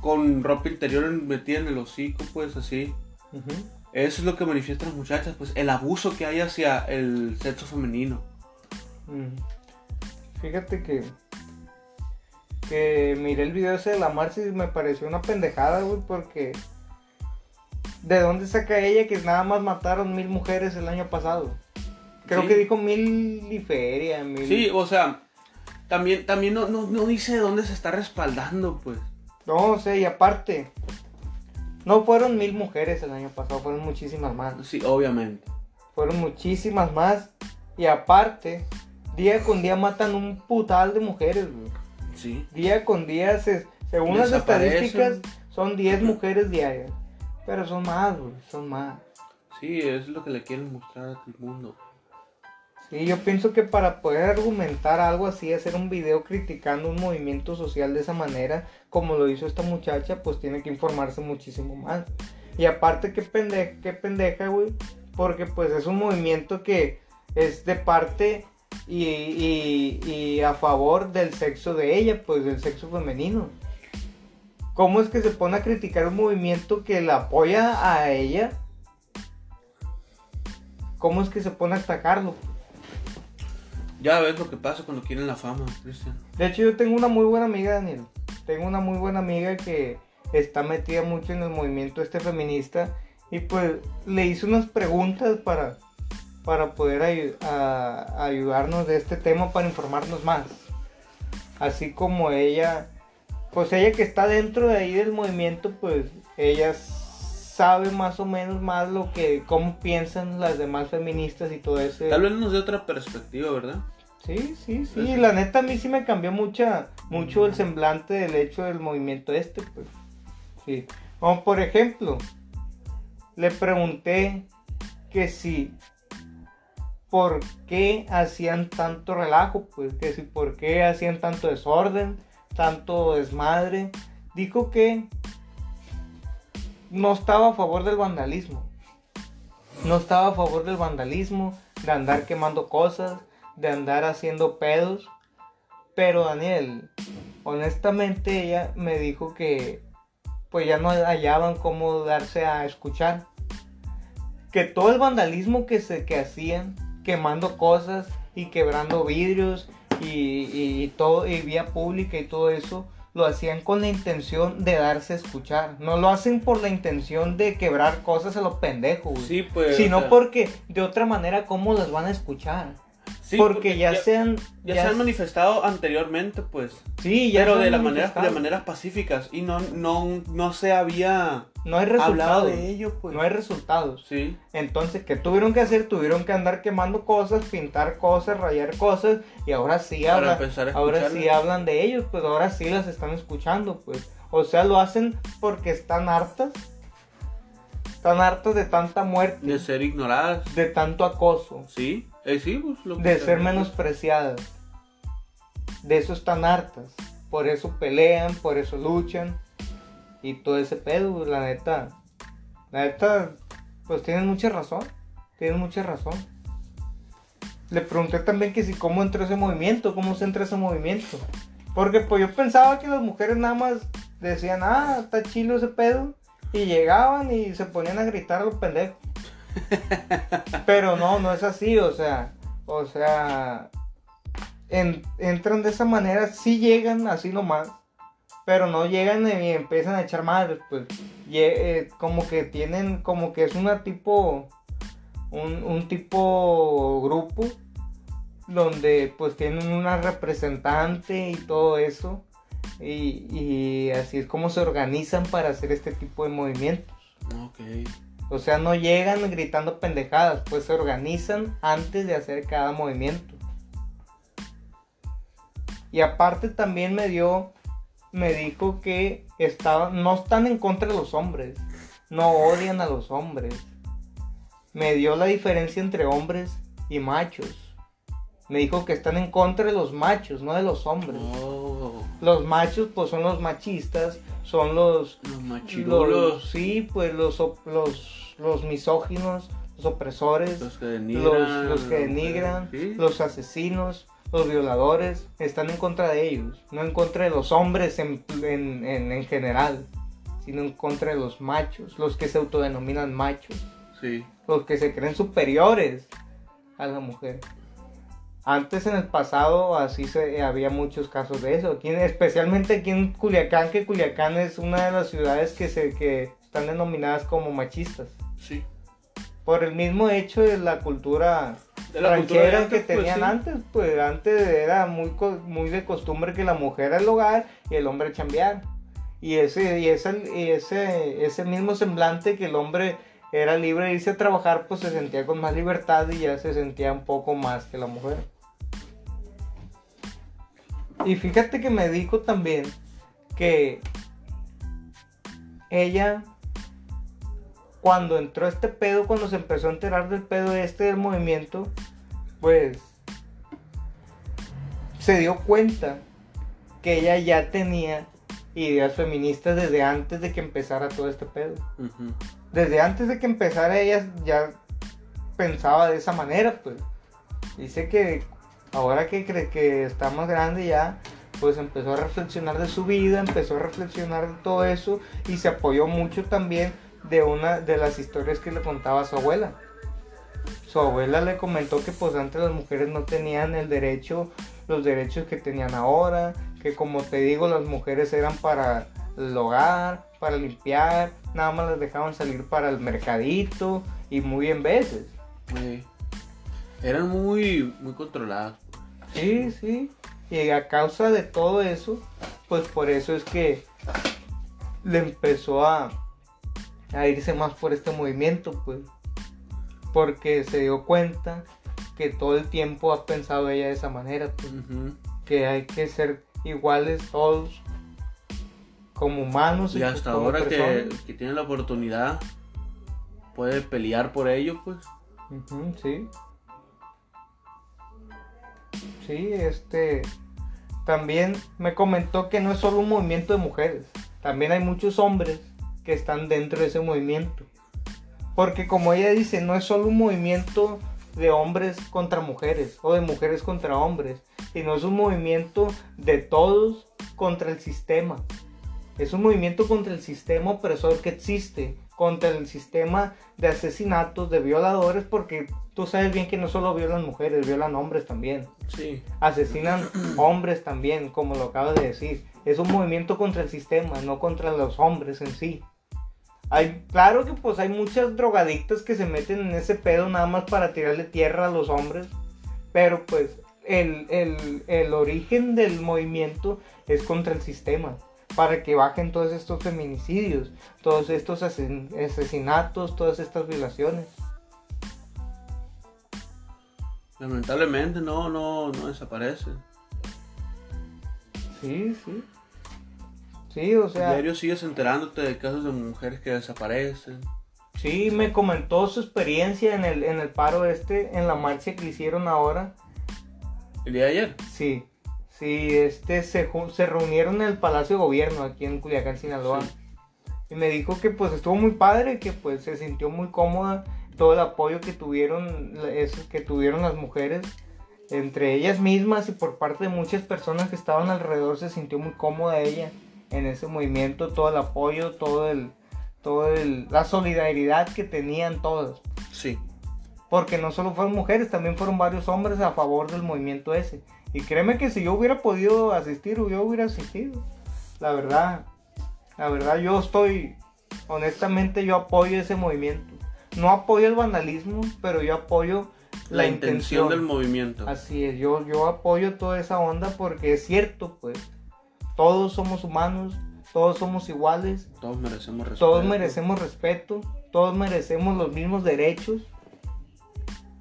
con ropa interior metida en el hocico, pues así. Ujú. Eso es lo que manifiestan las muchachas, pues el abuso que hay hacia el sexo femenino. Mm. Fíjate que... Que miré el video ese de la marcha y me pareció una pendejada, güey, porque... ¿De dónde saca ella que nada más mataron mil mujeres el año pasado? Creo Sí. que dijo mil y feria, mil... Sí, o sea, también, también no, no, no dice de dónde se está respaldando, pues. No sé, y aparte... No fueron mil mujeres el año pasado, fueron muchísimas más. Sí, obviamente. Fueron muchísimas más. Y aparte, día con día matan un putal de mujeres, güey. Sí. Día con día, se- según las estadísticas, son 10 mujeres diarias. Pero son más, güey, son más. Sí, es lo que le quieren mostrar al mundo. Sí, yo pienso que para poder argumentar algo así, hacer un video criticando un movimiento social de esa manera, como lo hizo esta muchacha, pues tiene que informarse muchísimo más. Y aparte, qué pendeja, qué pendeja, güey, porque pues es un movimiento que es de parte y, y, y a favor del sexo de ella, pues del sexo femenino. ¿Cómo es que se pone a criticar un movimiento que la apoya a ella? ¿Cómo es que se pone a atacarlo? Ya ves lo que pasa cuando quieren la fama, Cristian. De hecho, yo tengo una muy buena amiga, Daniel. Tengo una muy buena amiga que está metida mucho en el movimiento este feminista. Y pues le hice unas preguntas para, para poder ayudarnos de este tema, para informarnos más. Así como ella, pues ella que está dentro de ahí del movimiento, pues ella sabe más o menos más lo que, cómo piensan las demás feministas y todo eso. Tal vez nos dé otra perspectiva, ¿verdad? Sí, sí, sí. La neta a mí sí me cambió mucha, mucho el semblante del hecho del movimiento este, pues. Sí. Como por ejemplo, le pregunté que si por qué hacían tanto relajo, pues, que si por qué hacían tanto desorden, tanto desmadre. Dijo que no estaba a favor del vandalismo. No estaba a favor del vandalismo, de andar quemando cosas, de andar haciendo pedos. Pero Daniel, honestamente ella me dijo que pues ya no hallaban cómo darse a escuchar. Que todo el vandalismo que se que hacían, quemando cosas y quebrando vidrios y, todo y vía pública y todo eso, lo hacían con la intención de darse a escuchar. No lo hacen por la intención de quebrar cosas a los pendejos, güey. Sí, pues. sino o sea, porque de otra manera cómo las van a escuchar. Sí, porque, ya, sean ya se han manifestado anteriormente, pues. sí, ya pero se de han la manera, de maneras pacíficas. Y no, no, no se había no hay hablado resultados. de ello, pues. No hay resultados. Sí. Entonces, ¿qué tuvieron que hacer? Tuvieron que andar quemando cosas, pintar cosas, rayar cosas y ahora sí hablan, ahora sí hablan de ellos, pues ahora sí las están escuchando, pues. O sea, lo hacen porque están hartas. Están hartas de tanta muerte, De ser ignoradas. de tanto acoso, Sí. Eh, sí, pues. Lo de se ser menospreciadas. De eso están hartas. Por eso pelean, por eso luchan. Y todo ese pedo, pues, la neta. La neta, pues tienen mucha razón. Tienen mucha razón. Le pregunté también que si cómo entró ese movimiento, cómo se entra ese movimiento. Porque pues yo pensaba que las mujeres nada más decían, ah, está chilo ese pedo. Y llegaban y se ponían a gritar a los pendejos. Pero no, no es así, o sea, o sea, en- entran de esa manera, sí llegan así nomás, pero no llegan y empiezan a echar madres, pues, Lle- eh, como que tienen, como que es una tipo, un, un tipo grupo, donde pues tienen una representante y todo eso, y, y así es como se organizan para hacer este tipo de movimientos. Ok. O sea, no llegan gritando pendejadas, pues se organizan antes de hacer cada movimiento. Y aparte también me dio, me dijo que no están en contra de los hombres, no odian a los hombres. Me dio la diferencia entre hombres y machos. Me dijo que están en contra de los machos, no de los hombres. Oh. Los machos pues son los machistas, son los Los los, machirulos. sí, pues los, los, los misóginos, los opresores, Los que denigran. los que denigran, Sí. los asesinos, los violadores, están en contra de ellos, no en contra de los hombres en, en, en- en general, sino en contra de los machos, los que se autodenominan machos, Sí. los que se creen superiores a la mujer. Antes en el pasado así se, había muchos casos de eso, aquí, en- especialmente aquí en Culiacán, que Culiacán es una de las ciudades que, se, que están denominadas como machistas. Por el mismo hecho de la cultura De la cultura antes, que pues, tenían sí. antes, pues antes era muy, muy de costumbre que la mujer era el hogar y el hombre chambear. Y ese, y ese, y ese, ese mismo semblante que el hombre era libre de irse a trabajar, pues se sentía con más libertad y ya se sentía un poco más que la mujer. Y fíjate que me dijo también que ella cuando entró este pedo, cuando se empezó a enterar del pedo este del movimiento, pues se dio cuenta que ella ya tenía ideas feministas desde antes de que empezara todo este pedo. Desde antes de que empezara ella ya pensaba de esa manera, pues. Dice que ahora que cree que está más grande ya, pues empezó a reflexionar de su vida, empezó a reflexionar de todo eso y se apoyó mucho también de una de las historias que le contaba su abuela. Su abuela le comentó que pues antes las mujeres no tenían el derecho, los derechos que tenían ahora, que como te digo las mujeres eran para el hogar, para limpiar, nada más las dejaban salir para el mercadito y muy en veces. Sí. Eran muy, muy controladas. Sí, sí. Y a causa de todo eso, pues por eso es que le empezó a, a irse más por este movimiento, pues. Porque se dio cuenta que todo el tiempo ha pensado ella de esa manera, pues. Que hay que ser iguales todos como humanos Y hasta como ahora que, que tiene la oportunidad, puede pelear por ello, pues. Sí. Sí, este. También me comentó que no es solo un movimiento de mujeres. También hay muchos hombres que están dentro de ese movimiento. Porque como ella dice, no es solo un movimiento de hombres contra mujeres o de mujeres contra hombres, sino es un movimiento de todos contra el sistema. Es un movimiento contra el sistema opresor que existe, contra el sistema de asesinatos, de violadores, porque tú sabes bien que no solo violan mujeres, violan hombres también. Sí. Asesinan hombres también, como lo acabas de decir. Es un movimiento contra el sistema, no contra los hombres en sí. Hay, claro que pues hay muchas drogadictas que se meten en ese pedo nada más para tirarle tierra a los hombres. Pero pues el, el- el origen del movimiento es contra el sistema. Para que bajen todos estos feminicidios, todos estos asesin- asesinatos, todas estas violaciones. Lamentablemente no, no, no desaparece. Sí, sí. Sí, o sea. Diario sigues enterándote de casos de mujeres que desaparecen. Sí, me comentó su experiencia en el, en el paro este, en la marcha que hicieron ahora. El día de ayer. Sí, sí, este, se, se reunieron en el Palacio de Gobierno aquí en Culiacán, Sinaloa. Sí. Y me dijo que pues estuvo muy padre, que pues se sintió muy cómoda todo el apoyo que tuvieron, eso, que tuvieron las mujeres entre ellas mismas y por parte de muchas personas que estaban alrededor se sintió muy cómoda ella en ese movimiento, todo el apoyo, todo el, todo el, la solidaridad que tenían todas. Sí. Porque no solo fueron mujeres, también fueron varios hombres a favor del movimiento ese. Y créeme que si yo hubiera podido asistir, yo hubiera asistido. La verdad, la verdad yo estoy, honestamente yo apoyo ese movimiento. No apoyo el vandalismo, pero yo apoyo La, intención del movimiento. Así es, yo, yo apoyo toda esa onda porque es cierto, pues. Todos somos humanos, todos somos iguales, Todos merecemos respeto. todos merecemos respeto, todos merecemos los mismos derechos.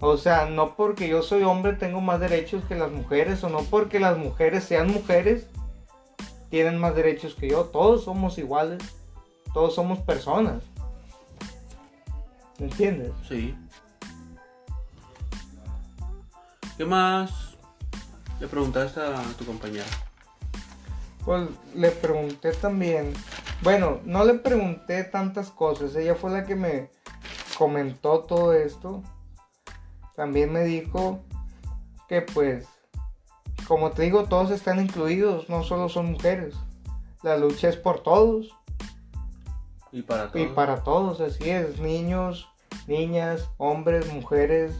O sea, no porque yo soy hombre tengo más derechos que las mujeres, o no porque las mujeres sean mujeres tienen más derechos que yo. Todos somos iguales, todos somos personas. ¿Me entiendes? Sí. ¿Qué más le preguntaste a tu compañera? Pues le pregunté también. Bueno, no le pregunté tantas cosas. Ella fue la que me comentó todo esto. También me dijo que pues, como te digo, todos están incluidos, no solo son mujeres. La lucha es por todos Y para todos. y para todos, así es. Niños, niñas, hombres, mujeres,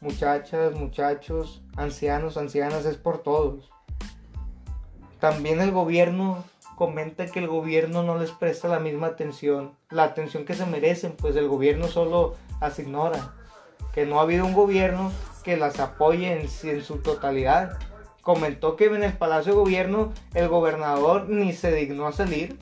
muchachas, muchachos, ancianos, ancianas, es por todos. También el gobierno comenta que el gobierno no les presta la misma atención, la atención que se merecen, pues el gobierno solo las ignora. Que no ha habido un gobierno que las apoye en, en su totalidad. Comentó que en el Palacio de Gobierno el gobernador ni se dignó a salir,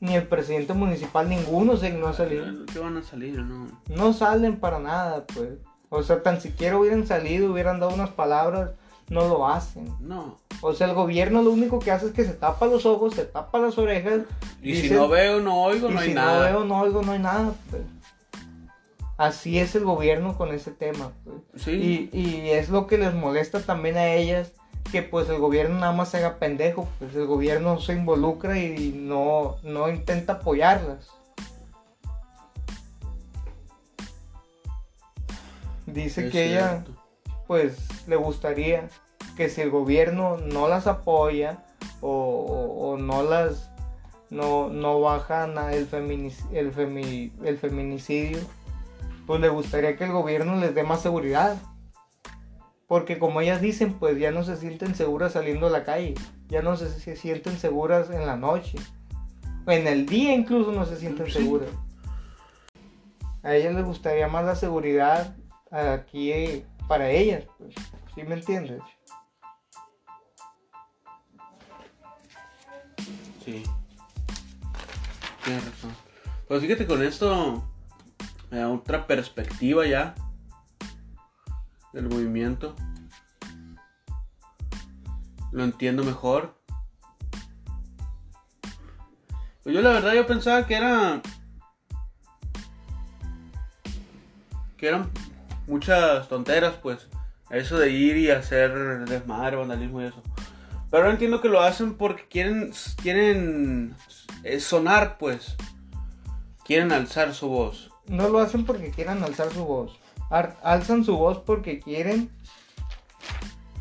ni el presidente municipal, ninguno se dignó a salir. ¿Qué van a salir? No. No salen para nada, pues. O sea, tan siquiera hubieran salido, hubieran dado unas palabras, no lo hacen. No. O sea, el gobierno lo único que hace es que se tapa los ojos, se tapa las orejas. Y si no veo, no oigo, no hay si nada. no veo, no oigo, no hay nada. pues. así es el gobierno con ese tema. pues. Sí. Y, y es lo que les molesta también a ellas, que pues el gobierno nada más se haga pendejo, pues el gobierno se involucra y no, no intenta apoyarlas. Dice Es que ella. Pues le gustaría que si el gobierno no las apoya o, o- o no las no, no baja na- el, feminic- el, femi- el feminicidio pues le gustaría que el gobierno les dé más seguridad. Porque como ellas dicen pues ya no se sienten seguras saliendo a la calle ya no se, se sienten seguras en la noche en el día incluso no se sienten seguras. A ellas les gustaría más la seguridad aquí para ellas, pues. ¿Sí me entiendes? Sí. Tienes razón. Pues fíjate, con esto me da otra perspectiva ya del movimiento. Lo entiendo mejor. Pues yo la verdad yo pensaba que era que eran muchas tonteras, pues. Eso de ir y hacer desmadre, vandalismo y eso. Pero ahora entiendo que lo hacen porque quieren, quieren eh, sonar, pues. Quieren alzar su voz. No lo hacen porque quieran alzar su voz. Ar- alzan su voz porque quieren.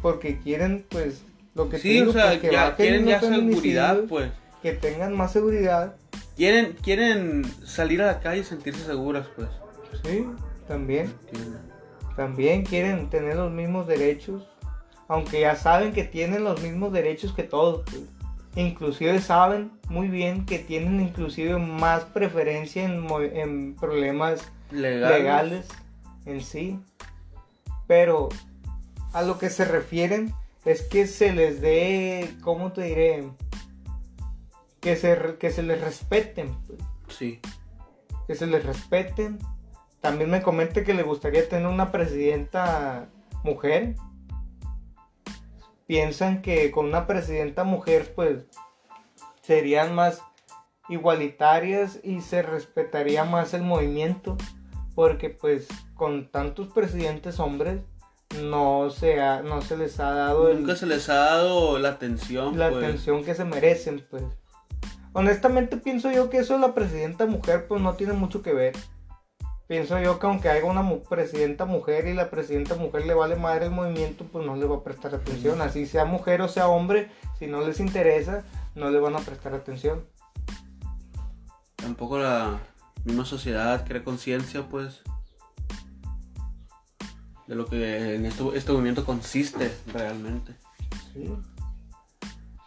Porque quieren, pues, lo que Sí, digo, o sea, pues, que ya quieren ya seguridad, pues. Que tengan más seguridad. Quieren, quieren salir a la calle y sentirse seguras, pues. Sí, también. Entiendo. También quieren tener los mismos derechos. Aunque ya saben que tienen los mismos derechos que todos. pues. Inclusive saben muy bien que tienen inclusive más preferencia en, problemas Legal. legales en sí. Pero a lo que se refieren es que se les dé, ¿cómo te diré? Que se, que se les respeten. pues. Sí. Que se les respeten. También me comenta que le gustaría tener una presidenta mujer. Piensan que con una presidenta mujer pues serían más igualitarias y se respetaría más el movimiento porque pues con tantos presidentes hombres no se ha- no se les ha dado el- Nunca se les ha dado la atención, la pues. atención que se merecen pues honestamente pienso yo que eso de la presidenta mujer pues no tiene mucho que ver pienso yo que aunque haya una mu- presidenta mujer y la presidenta mujer le vale madre el movimiento pues no le va a prestar atención así sea mujer o sea hombre si no les interesa no le van a prestar atención Tampoco la misma sociedad crea conciencia, pues. De lo que en esto, este movimiento consiste realmente. Sí.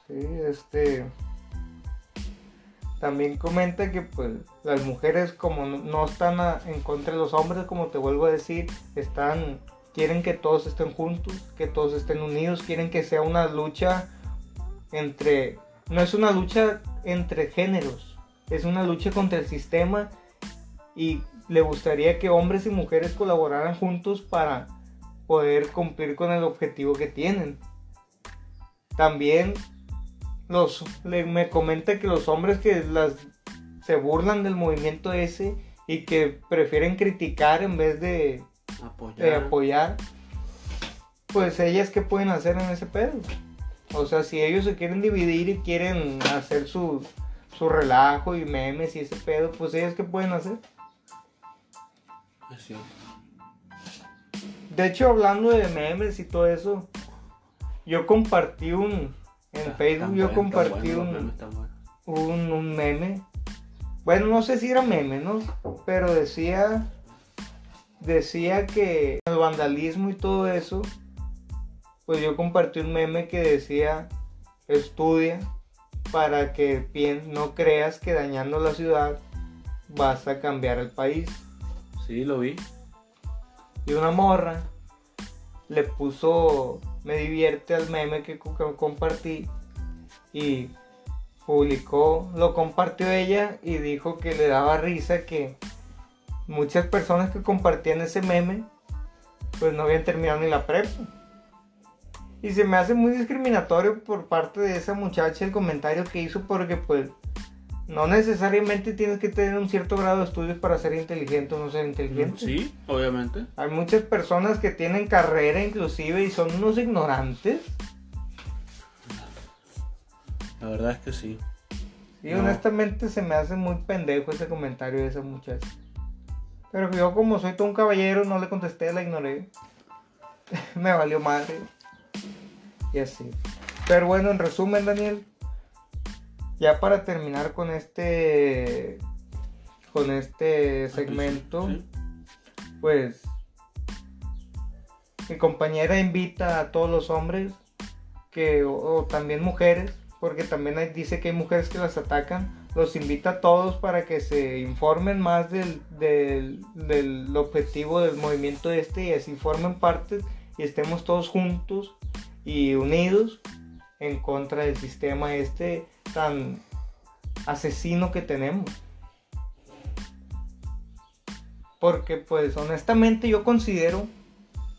Sí, este. También comenta que pues las mujeres como no- están en contra de los hombres, como te vuelvo a decir, están quieren que todos estén juntos, que todos estén unidos, quieren que sea una lucha entre no es una lucha entre géneros, es una lucha contra el sistema y le gustaría que hombres y mujeres colaboraran juntos para poder cumplir con el objetivo que tienen. También los le- me comenta que los hombres que las se burlan del movimiento ese y que prefieren criticar en vez de, Apoyar. de apoyar, pues ellas qué pueden hacer en ese pedo. O sea, si ellos se quieren dividir y quieren hacer su, su relajo y memes y ese pedo, pues ellas qué pueden hacer. Así es. De hecho, hablando de memes y todo eso, yo compartí un en Facebook, yo compartí bueno, un, un, un meme. Bueno, no sé si era meme, ¿no? Pero decía. Decía que el vandalismo y todo eso. Pues yo compartí un meme que decía. Estudia para que no creas que dañando la ciudad vas a cambiar el país. Sí, lo vi. Y una morra le puso. Me divierte al meme que, co- que compartí. Y publicó, lo compartió ella y dijo que le daba risa que muchas personas que compartían ese meme pues no habían terminado ni la prepa. Y se me hace muy discriminatorio por parte de esa muchacha el comentario que hizo porque pues no necesariamente tienes que tener un cierto grado de estudios para ser inteligente o no ser inteligente. Sí, obviamente. Hay muchas personas que tienen carrera inclusive y son unos ignorantes. La verdad es que sí. Y No. honestamente se me hace muy pendejo ese comentario de esa muchacha. Pero yo como soy todo un caballero no le contesté, la ignoré. me valió madre. Y así. Pero bueno, en resumen, Daniel. Ya para terminar con este con este segmento, Sí. pues mi compañera invita a todos los hombres que o, o también mujeres, porque también hay- dice que hay mujeres que las atacan, los invita a todos para que se informen más del, del, del objetivo del movimiento este y así formen parte y estemos todos juntos y unidos en contra del sistema este tan asesino que tenemos. Porque pues honestamente yo considero,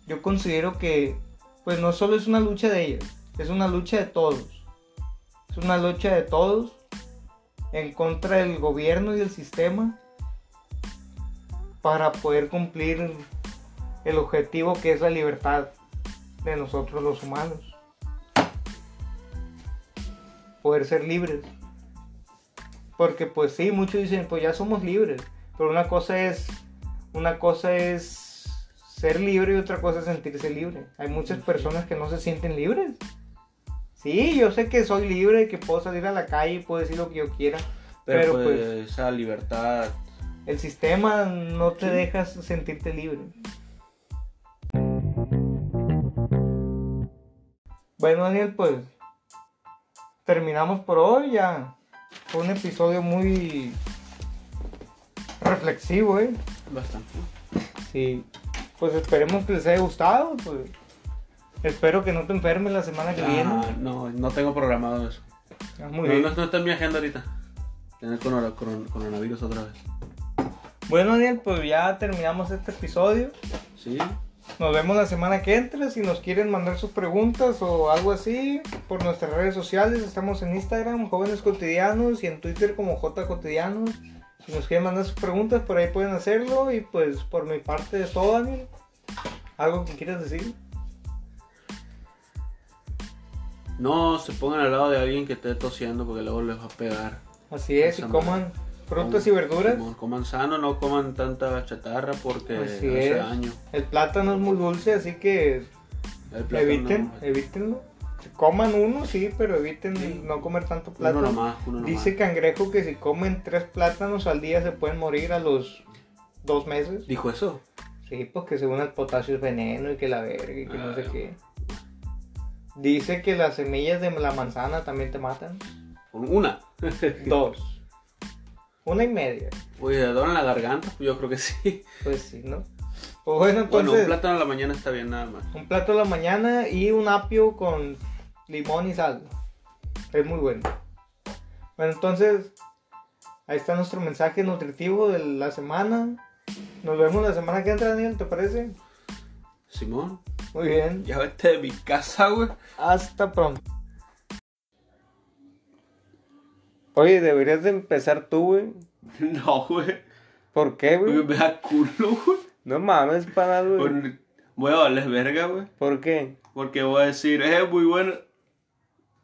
yo considero que pues no solo es una lucha de ellas, es una lucha de todos. Es una lucha de todos en contra del gobierno y del sistema para poder cumplir el objetivo que es la libertad de nosotros los humanos. Poder ser libres. Porque pues sí, muchos dicen, pues ya somos libres. Pero una cosa es una cosa es ser libre y otra cosa es sentirse libre. Hay muchas personas que no se sienten libres. Sí, yo sé que soy libre, que puedo salir a la calle y puedo decir lo que yo quiera. Pero, Pero, pues, pues- esa libertad. El sistema no te Sí. deja sentirte libre. Bueno, Daniel, pues terminamos por hoy ya. Fue un episodio muy reflexivo, ¿eh? Bastante. Sí. Pues esperemos que les haya gustado. Pues. Espero que no te enfermes la semana que Ah, viene. no, no tengo programado eso. Ah, muy no, bien. no, no está en mi agenda ahorita. Tener coron- coron- coronavirus otra vez. Bueno, Daniel, pues ya terminamos este episodio. Sí. Nos vemos la semana que entra. Si nos quieren mandar sus preguntas o algo así, por nuestras redes sociales, estamos en Instagram, Jóvenes Cotidianos, y en Twitter como J Cotidianos. Si nos quieren mandar sus preguntas, por ahí pueden hacerlo. Y pues por mi parte es todo, Daniel. ¿Algo que quieras decir? No se pongan al lado de alguien que esté tosiendo porque luego les va a pegar. Así es, y coman frutas y verduras. Coman, sano, no coman tanta chatarra porque Así hace es. daño. El plátano es muy dulce, así que eviten, evítenlo. Coman uno, sí, pero eviten Sí. no comer tanto Uno plátano. nomás, uno nomás. Dice Cangrejo que si comen tres plátanos al día se pueden morir a los dos meses. ¿Dijo eso? Sí, porque según el potasio es veneno y que la verga y que no sé Ah. qué. Dice que las semillas de la manzana también te matan. Una. Dos. Una y media. Oye, ¿de en la garganta? Yo creo que sí. Pues sí, ¿no? Pues bueno, Bueno, entonces un plátano a la mañana está bien nada más. un plato a la mañana y un apio con limón y sal. Es muy bueno. Bueno, entonces ahí está nuestro mensaje nutritivo de la semana. Nos vemos la semana que entra, Daniel, ¿te parece? Simón, Muy bien. ya vete de mi casa, güey. Hasta pronto. Oye, deberías de empezar tú, güey. No, güey. ¿Por qué, Porque güey? me da culo, güey. No mames, para güey. Por- Voy a valer verga, güey. ¿Por qué? Porque voy a decir, eh, muy bueno.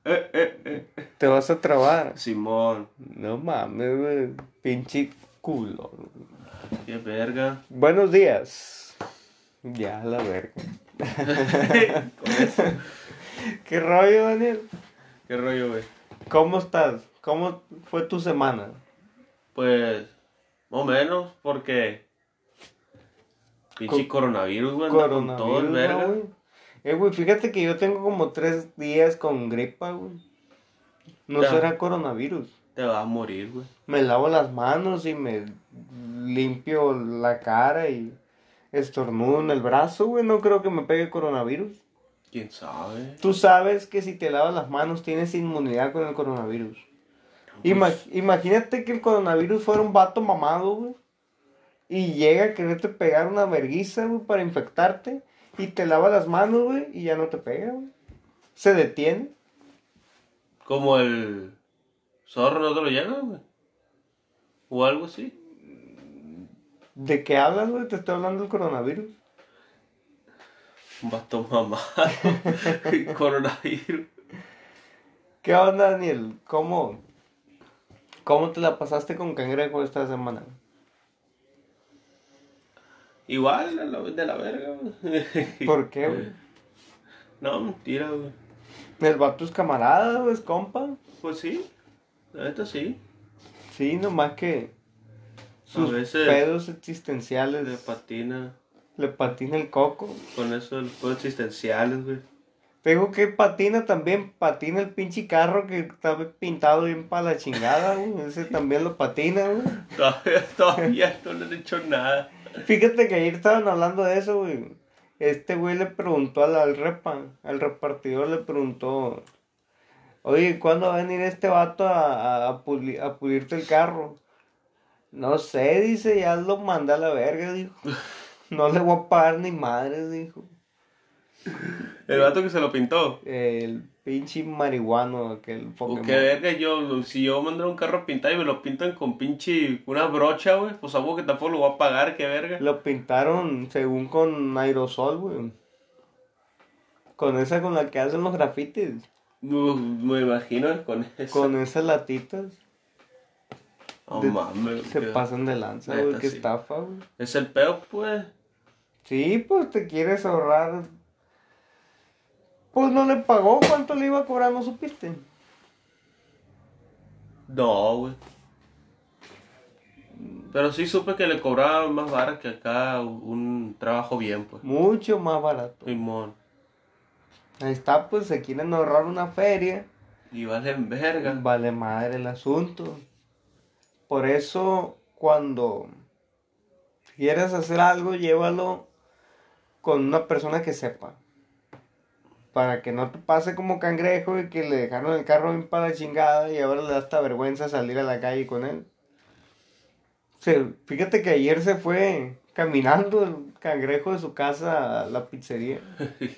Eh, eh, eh. Te vas a trabar. Simón, No mames, güey. Pinche culo. qué verga. Buenos días. Ya, la verga. ¿Qué rollo, Daniel? ¿Qué rollo, güey? ¿Cómo estás? ¿Cómo fue tu semana? Pues, más o menos, porque. Pinche Co- coronavirus, güey. anda con todo el Coronavirus, verga. ¿no, güey. Eh, güey, fíjate que yo tengo como tres días con gripa, güey. No será coronavirus. Te vas a morir, güey. Me lavo las manos y me limpio la cara y estornudo en el brazo, güey. No creo que me pegue coronavirus. ¿Quién sabe? Tú sabes que si te lavas las manos tienes inmunidad con el coronavirus. Ima- imagínate que el coronavirus fuera un vato mamado, güey. Y llega a quererte pegar una verguiza, güey, para infectarte. Y te lava las manos, güey, y ya no te pega, güey. Se detiene. Como el zorro no te lo llega, güey. o algo así. ¿De qué hablas, güey? Te estoy hablando del coronavirus. Un vato mamá. Coronavirus. ¿Qué onda, Daniel? ¿Cómo, ¿Cómo te la pasaste con cangrejo esta semana? Igual, de la, de la verga, güey. ¿Por qué, güey? No, mentira, güey. El vato es camarada, güey, es compa. Pues sí, la neta sí. Sí, nomás que sus veces- pedos existenciales De patina, le patina el coco. con eso, los juegos existenciales, güey. Te digo que patina también, patina el pinche carro que está pintado bien para la chingada, güey. Ese también lo patina, güey. Todavía, todavía no le han hecho nada. Fíjate que ayer estaban hablando de eso, güey. Este güey le preguntó al, al repa, al repartidor le preguntó, oye, ¿cuándo va a venir este vato a, a, puli- a pulirte el carro? No sé, dice, ya lo mandé a la verga, dijo. No le voy a pagar ni madres, dijo. El vato que se lo pintó. El pinche marihuano, aquel O Pokémon. que verga, yo, si yo mandara un carro pintado y me lo pintan con pinche una brocha, güey, pues algo que tampoco lo voy a pagar, que verga. Lo pintaron según con aerosol, güey. Con esa con la que hacen los grafitis. Me imagino con eso. Con esas latitas. Oh, de- mames, Se que- pasan de lanza, güey. Qué sí. estafa, güey. Es el pedo, pues. Sí, pues te quieres ahorrar. Pues no le pagó. ¿Cuánto le iba a cobrar? ¿No supiste? No, güey. Pero sí supe que le cobraban más vara que acá un trabajo bien, pues. Mucho más barato. Simón. Ahí está, pues se quieren ahorrar una feria. Y valen verga. Vale madre el asunto. Por eso, cuando quieras hacer algo, llévalo con una persona que sepa. Para que no te pase como cangrejo y que le dejaron el carro bien para la chingada y ahora le da hasta vergüenza salir a la calle con él. Se, fíjate que ayer se fue caminando el cangrejo de su casa a la pizzería.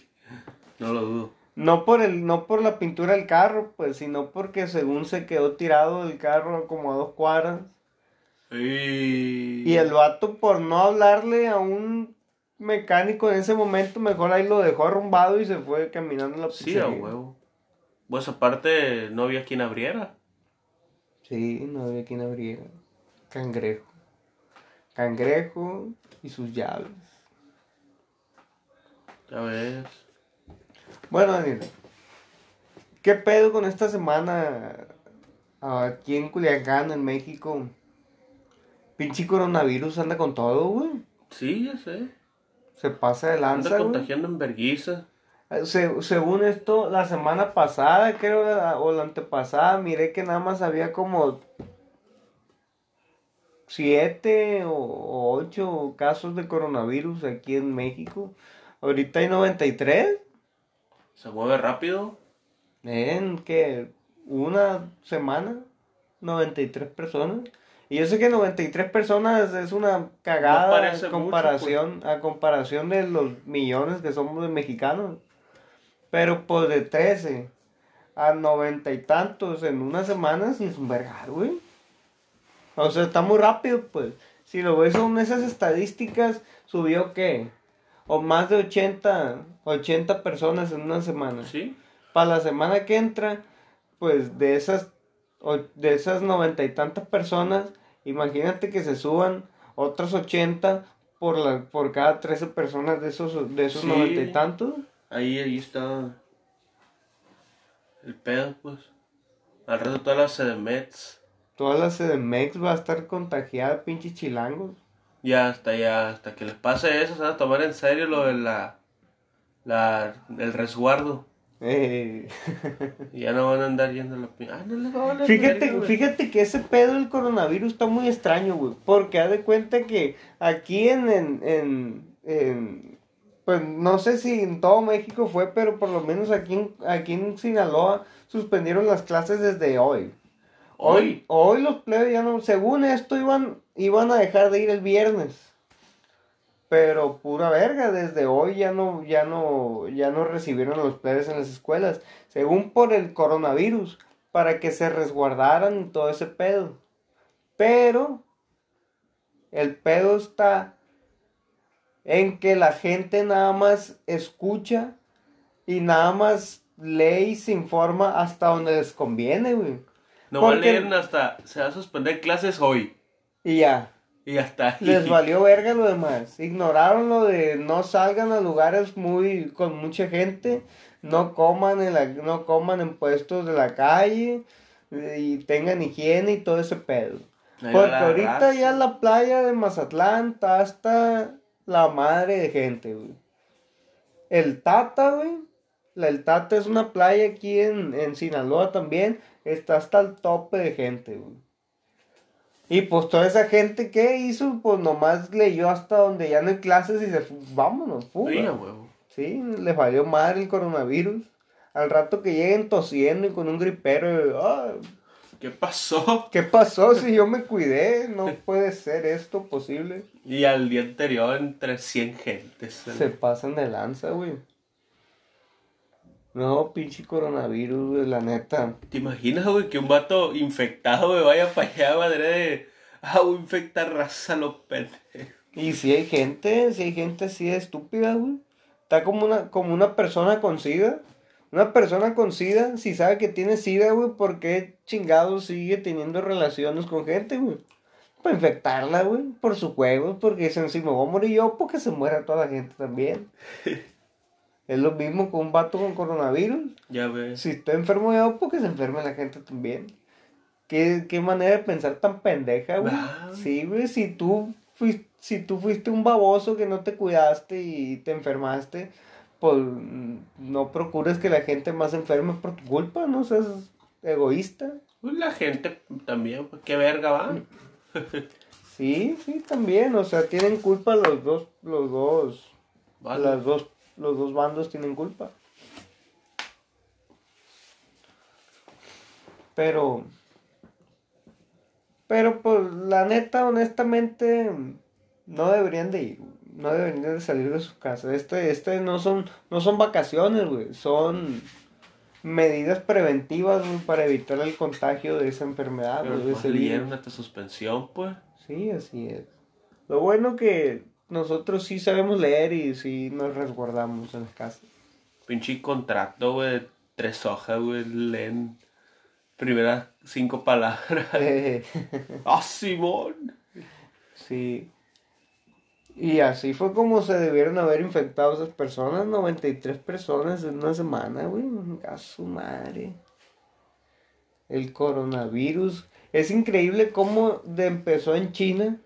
No lo dudo. No por el, no por la pintura del carro, pues, sino porque según se quedó tirado el carro como a dos cuadras. Y, Y el vato por no hablarle a un mecánico en ese momento, mejor ahí lo dejó arrumbado y se fue caminando la Sí, pizzería. a huevo. Pues aparte, no había quien abriera. Sí, no había quien abriera. Cangrejo. Cangrejo y sus llaves. Ya ves. Bueno, Daniel, ¿qué pedo con esta semana aquí en Culiacán, en México? Pinche coronavirus anda con todo, güey. Sí, ya sé. Se pasa de Anda lanza, güey. contagiando en verguiza. Se- según esto, la semana pasada, creo, o la antepasada, miré que nada más había como siete o, o ocho casos de coronavirus aquí en México. Ahorita hay 93. Se mueve rápido. En que una semana, 93 personas. Y yo sé que 93 personas es una No cagada parece a mucho, comparación, a comparación de los millones que somos de mexicanos. Pero pues de 13 a 90 y tantos en una semana sí es un vergar, güey. O sea, está muy rápido, pues. Si lo ves son esas estadísticas, subió qué? O más de 80, 80 personas en una semana Sí. para la semana que entra, pues de esas o- de esas noventa y tantas personas, imagínate que se suban otras 80 por la por cada 13 personas de esos de esos Sí. noventa y tantos. Ahí, ahí está. El pedo, pues. Al rato todas las CDMETs. Toda la CDMX va a estar contagiada, pinches chilangos. Ya hasta ya, hasta que les pase eso, se van a tomar en serio lo de la. la el resguardo. Eh, ya no van a andar yendo a la Ah, no les va a valer Fíjate, verga, fíjate que ese pedo del coronavirus está muy extraño, güey. Porque haz de cuenta que aquí en, en, en, en- pues no sé si en todo México fue, pero por lo menos aquí en, aquí en Sinaloa suspendieron las clases desde hoy. Hoy, hoy los plebes ya no, según esto iban, iban a dejar de ir el viernes. Pero pura verga, desde hoy ya no, ya no, ya no recibieron a los plebes en las escuelas. Según por el coronavirus, para que se resguardaran y todo ese pedo. Pero El pedo está en que la gente nada más escucha y nada más lee y se informa hasta donde les conviene, güey. No va a Porque- leer hasta. Se va a suspender clases hoy. Y ya. Y ya está. Les valió verga lo demás. Ignoraron lo de no salgan a lugares muy con mucha gente, no coman en la, no coman en puestos de la calle eh, y tengan higiene y todo ese pedo. Ahí Porque ahorita raza. ya la playa de Mazatlán está hasta la madre de gente, güey. El Tata, güey. La, el Tata es una playa aquí en, en Sinaloa también. Está hasta el tope de gente, güey. Y pues toda esa gente que hizo, pues nomás leyó hasta donde ya no hay clases y se vámonos, fuga. Sí, a huevo. Sí, les valió madre el coronavirus. Al rato que lleguen tosiendo y con un gripero, ah, ¿Qué pasó? ¿Qué pasó si yo me cuidé? No puede ser esto posible. Y al día anterior entre 100 gentes. Se pasan de lanza, güey. No, pinche coronavirus, güey, la neta. ¿Te imaginas, güey, que un vato infectado, güey, vaya para allá, madre de. Ah, voy a infectar raza, los pendejos. Y si hay gente, si hay gente así de estúpida, güey. Está como una, como una persona con SIDA. Una persona con SIDA, si sabe que tiene SIDA, güey, ¿por qué chingado sigue teniendo relaciones con gente, güey? Para infectarla, güey, por su juego, porque dicen, si me voy a morir yo, porque se muera toda la gente también. es lo mismo con un vato con coronavirus. Ya ves. Si estoy enfermo yo, porque se enferma la gente también. ¿Qué, qué manera de pensar tan pendeja, güey? Ah. Sí, güey, si tú, fuiste, si tú fuiste un baboso que no te cuidaste y te enfermaste, pues mm, no procures que la gente más enferme por tu culpa, no seas egoísta. Pues la gente también, pues qué verga va. Sí, sí, también, o sea, tienen culpa los dos, los dos, Vale. las dos, los dos bandos tienen culpa. Pero, pero pues la neta, honestamente, no deberían de ir, no deberían de salir de sus casas. Este, este no son, no son vacaciones, güey, son medidas preventivas, para evitar el contagio de esa enfermedad, Pero güey, de nomás ese le virus. dieron hasta suspensión, pues. Sí, así es. Lo bueno que nosotros sí sabemos leer y sí nos resguardamos en las casas. Pinche contrato, güey, de tres hojas, güey, leen primeras cinco palabras. ¡Ah, Simón! sí. Y así fue como se debieron haber infectado esas personas, 93 personas en una semana, güey. A su madre. El coronavirus. Es increíble cómo de- empezó en China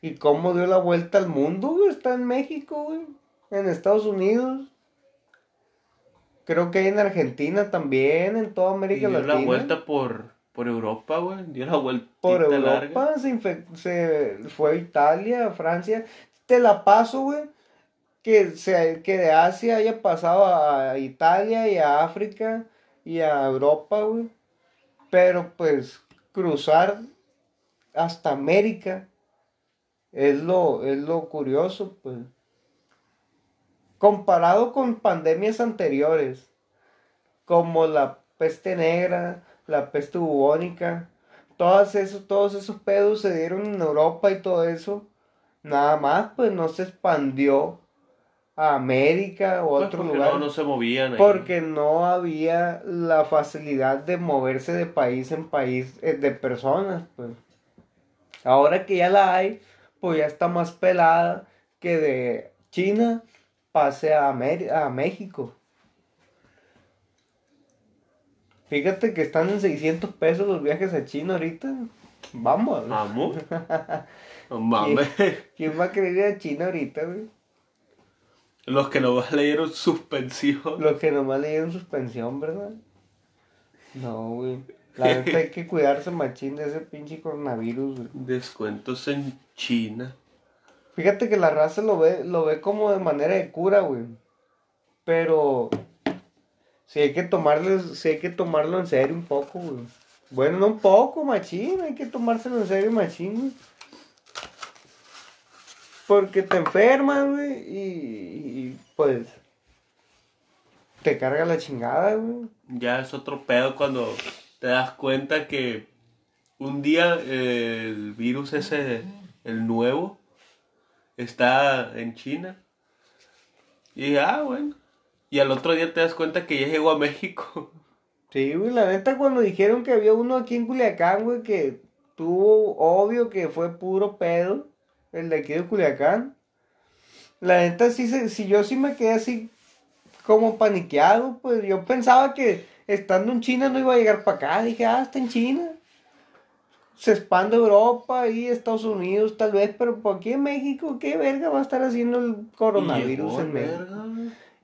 y cómo dio la vuelta al mundo, güey. Está en México, güey. En Estados Unidos. Creo que hay en Argentina también, en toda Y América dio Latina. la vuelta por, por Europa, güey. Dio la vuelta Por. Europa se, se fue a Italia, a Francia. Te la paso, güey. Que, se, que de Asia haya pasado a Italia y a África y a Europa, güey. Pero pues cruzar hasta América es lo, es lo curioso, pues. Comparado con pandemias anteriores, como la peste negra, la peste bubónica, todos esos, todos esos pedos se dieron en Europa y todo eso, nada más, pues no se expandió a América o a Pues otro lugar. no, no se movían ahí. Porque no había la facilidad de moverse de país en país eh, de personas, pues. Ahora que ya la hay, pues ya está más pelada que de China pase a, Ameri- a México. Fíjate que están en 600 pesos los viajes a China ahorita. Vamos. Vamos. No mames. ¿Quién va a querer ir a China ahorita, güey? Los que nomás leyeron suspensión. Los que nomás le dieron suspensión, ¿verdad? No, güey. La neta hay que cuidarse machín de ese pinche coronavirus, güey. Descuentos en China. Fíjate que la raza lo ve, lo ve como de manera de cura, güey. Pero sí hay que tomarle, sí hay que tomarlo en serio un poco, güey. Bueno, no un poco, machín, hay que tomárselo en serio, machín, güey. Porque te enfermas, güey, y, y, pues te carga la chingada, güey. Ya es otro pedo cuando te das cuenta que un día eh, el virus ese el nuevo, está en China. Y ah, bueno. Y al otro día te das cuenta que ya llegó a México. Sí, güey, la neta cuando dijeron que había uno aquí en Culiacán, güey, que tuvo, obvio que fue puro pedo, el de aquí de Culiacán. La neta sí, se, si yo sí me quedé así como paniqueado, pues yo pensaba que estando en China no iba a llegar para acá. Dije, ah, está en China. Se expande Europa y Estados Unidos tal vez, pero por aquí en México, ¿qué verga va a estar haciendo el coronavirus en México?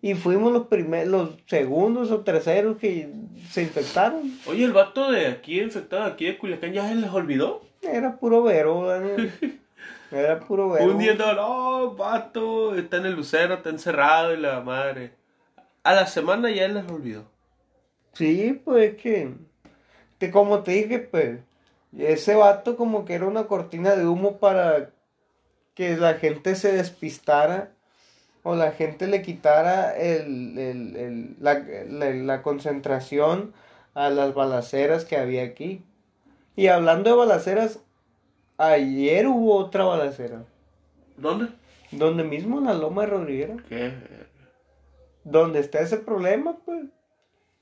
Y fuimos los primeros, los segundos o terceros que se infectaron. Oye, el vato de aquí infectado, aquí de Culiacán, ¿ya se les olvidó? Era puro vero, Daniel. Era puro vero. Un día no, no, vato, está en el lucero, está encerrado y la madre. A la semana ya les olvidó. Sí, pues que, que como te dije, pues, ese vato como que era una cortina de humo para que la gente se despistara o la gente le quitara el, el, el, la, la, la, concentración a las balaceras que había aquí. Y hablando de balaceras, ayer hubo otra balacera. ¿Dónde? Donde mismo, en la Loma de Rodriguera. ¿Qué? Donde está ese problema, pues.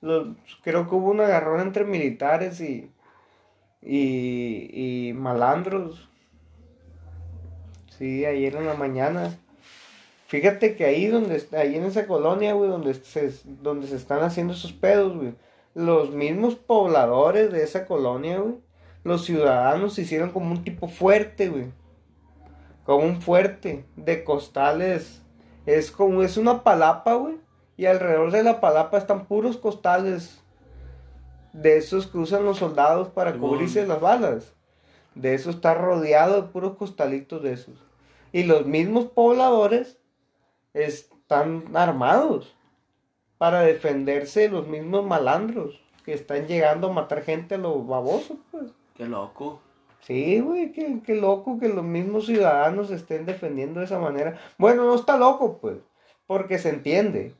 Los, creo que hubo un agarrón entre militares y, y, y malandros. Sí, ayer en la mañana. Fíjate que ahí donde ahí en esa colonia, güey, donde se, donde se están haciendo esos pedos, güey, los mismos pobladores de esa colonia, güey, los ciudadanos se hicieron como un tipo fuerte, güey. Como un fuerte de costales. Es como es una palapa, güey, y alrededor de la palapa están puros costales de esos que usan los soldados para cubrirse las balas. De eso está rodeado de puros costalitos de esos. Y los mismos pobladores están armados para defenderse de los mismos malandros que están llegando a matar gente a los babosos, pues. Qué loco. Sí, güey, qué, qué loco que los mismos ciudadanos estén defendiendo de esa manera. Bueno, no está loco, pues, porque se entiende.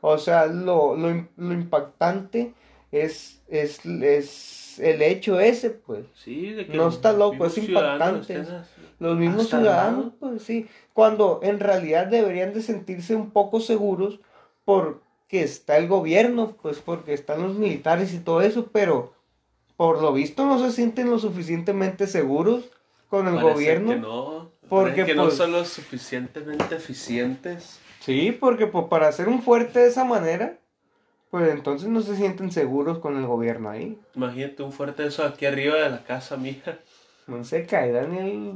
O sea, lo, lo, lo impactante es, es, es el hecho ese, pues. Sí, de que no está loco, es impactante. Los mismos ciudadanos, pues sí. Cuando en realidad deberían de sentirse un poco seguros porque está el gobierno, pues porque están los militares y todo eso, pero por lo visto no se sienten lo suficientemente seguros con el Parece gobierno. Que no. Porque, que no pues, son lo suficientemente eficientes. Sí, porque pues, para ser un fuerte de esa manera, pues entonces no se sienten seguros con el gobierno ahí. Imagínate un fuerte de eso aquí arriba de la casa mía. No se cae, Daniel.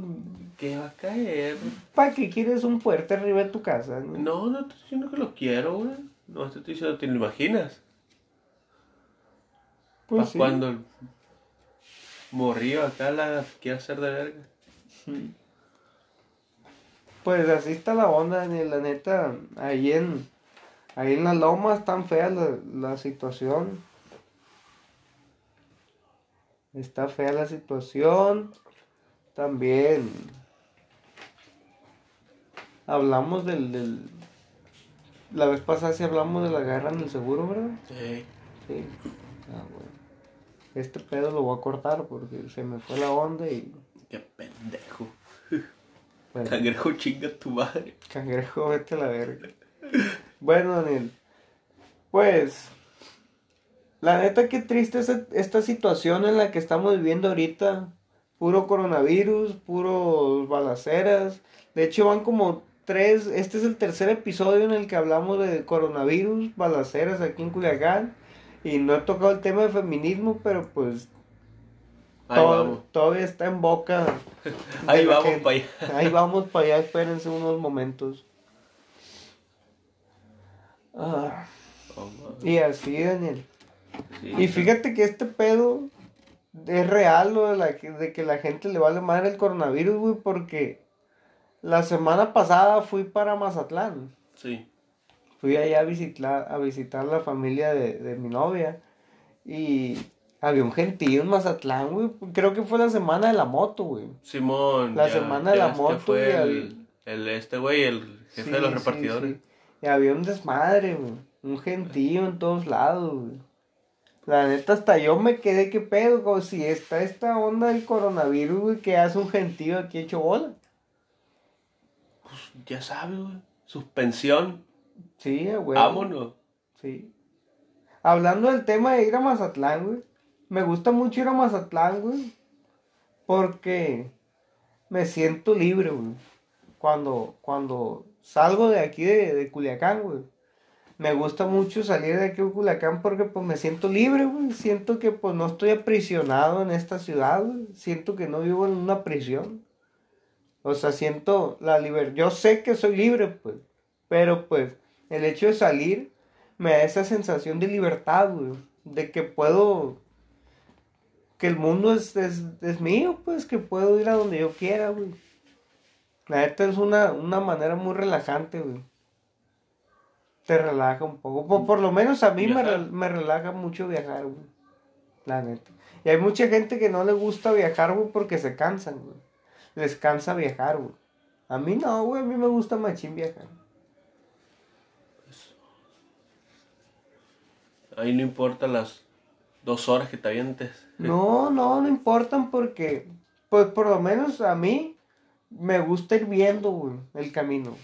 ¿Qué va a caer? ¿Para qué quieres un fuerte arriba de tu casa? No, No, no estoy diciendo que lo quiero, güey. No estoy diciendo, ¿te lo imaginas? Pues ¿Para sí. cuando el morrillo acá la quiere hacer de verga? Pues así está la onda, Daniel. La neta, ahí en, ahí en la loma están feas la, la situación. Está fea la situación. También hablamos del, del... La vez pasada sí hablamos de la guerra en el seguro, ¿verdad? Sí. Sí. Ah, bueno. Este pedo lo voy a cortar porque se me fue la onda y... Qué pendejo. Bueno, Cangrejo chinga tu madre. cangrejo, vete a la verga. Bueno, Daniel. Pues... La neta, qué triste es esta situación en la que estamos viviendo ahorita. Puro coronavirus, puros balaceras. De hecho, van como tres. Este es el tercer episodio en el que hablamos de coronavirus, balaceras aquí en Culiacán. Y no he tocado el tema de feminismo, pero pues Ahí todo- vamos. todavía está en boca. Ahí vamos para allá. Ahí vamos para allá, espérense unos momentos. Ah, Oh, y así, Daniel. Sí. Y fíjate que este pedo es real, lo de, la, que- de que la gente le vale madre el coronavirus, güey, porque la semana pasada fui para Mazatlán. Sí. Fui allá a visitar, a visitar la familia de, de mi novia. Y había un gentío en Mazatlán, güey. Creo que fue la semana de la moto, güey. Simón. La semana de la moto fue el, el este güey, el jefe de los repartidores. sí. Y había un desmadre, güey. Un gentío en todos lados, güey. La neta, hasta yo me quedé que pedo, como si está esta onda del coronavirus, güey, que hace un gentío aquí hecho bola. Pues ya sabes, güey. Suspensión. Sí, güey. Vámonos. Sí. Hablando del tema de ir a Mazatlán, güey. Me gusta mucho ir a Mazatlán, güey. Porque me siento libre, güey. Cuando, cuando salgo de aquí de, de Culiacán, güey. Me gusta mucho salir de aquí de Culiacán porque pues me siento libre, güey. Siento que pues no estoy aprisionado en esta ciudad, güey. Siento que no vivo en una prisión. O sea, siento la libertad. Yo sé que soy libre, pues. Pero pues el hecho de salir me da esa sensación de libertad, güey. De que puedo... Que el mundo es, es, es mío, pues. Que puedo ir a donde yo quiera, güey. La neta es una, una manera muy relajante, güey. Te relaja un poco. Por, por lo menos a mí me, me relaja mucho viajar, güey. La neta. Y hay mucha gente que no le gusta viajar, güey, porque se cansan, güey. Les cansa viajar, güey. A mí no, güey. A mí me gusta machín viajar. Ahí no importa las dos horas que te avientes. No, no, no importan porque, pues por lo menos a mí me gusta ir viendo, el camino.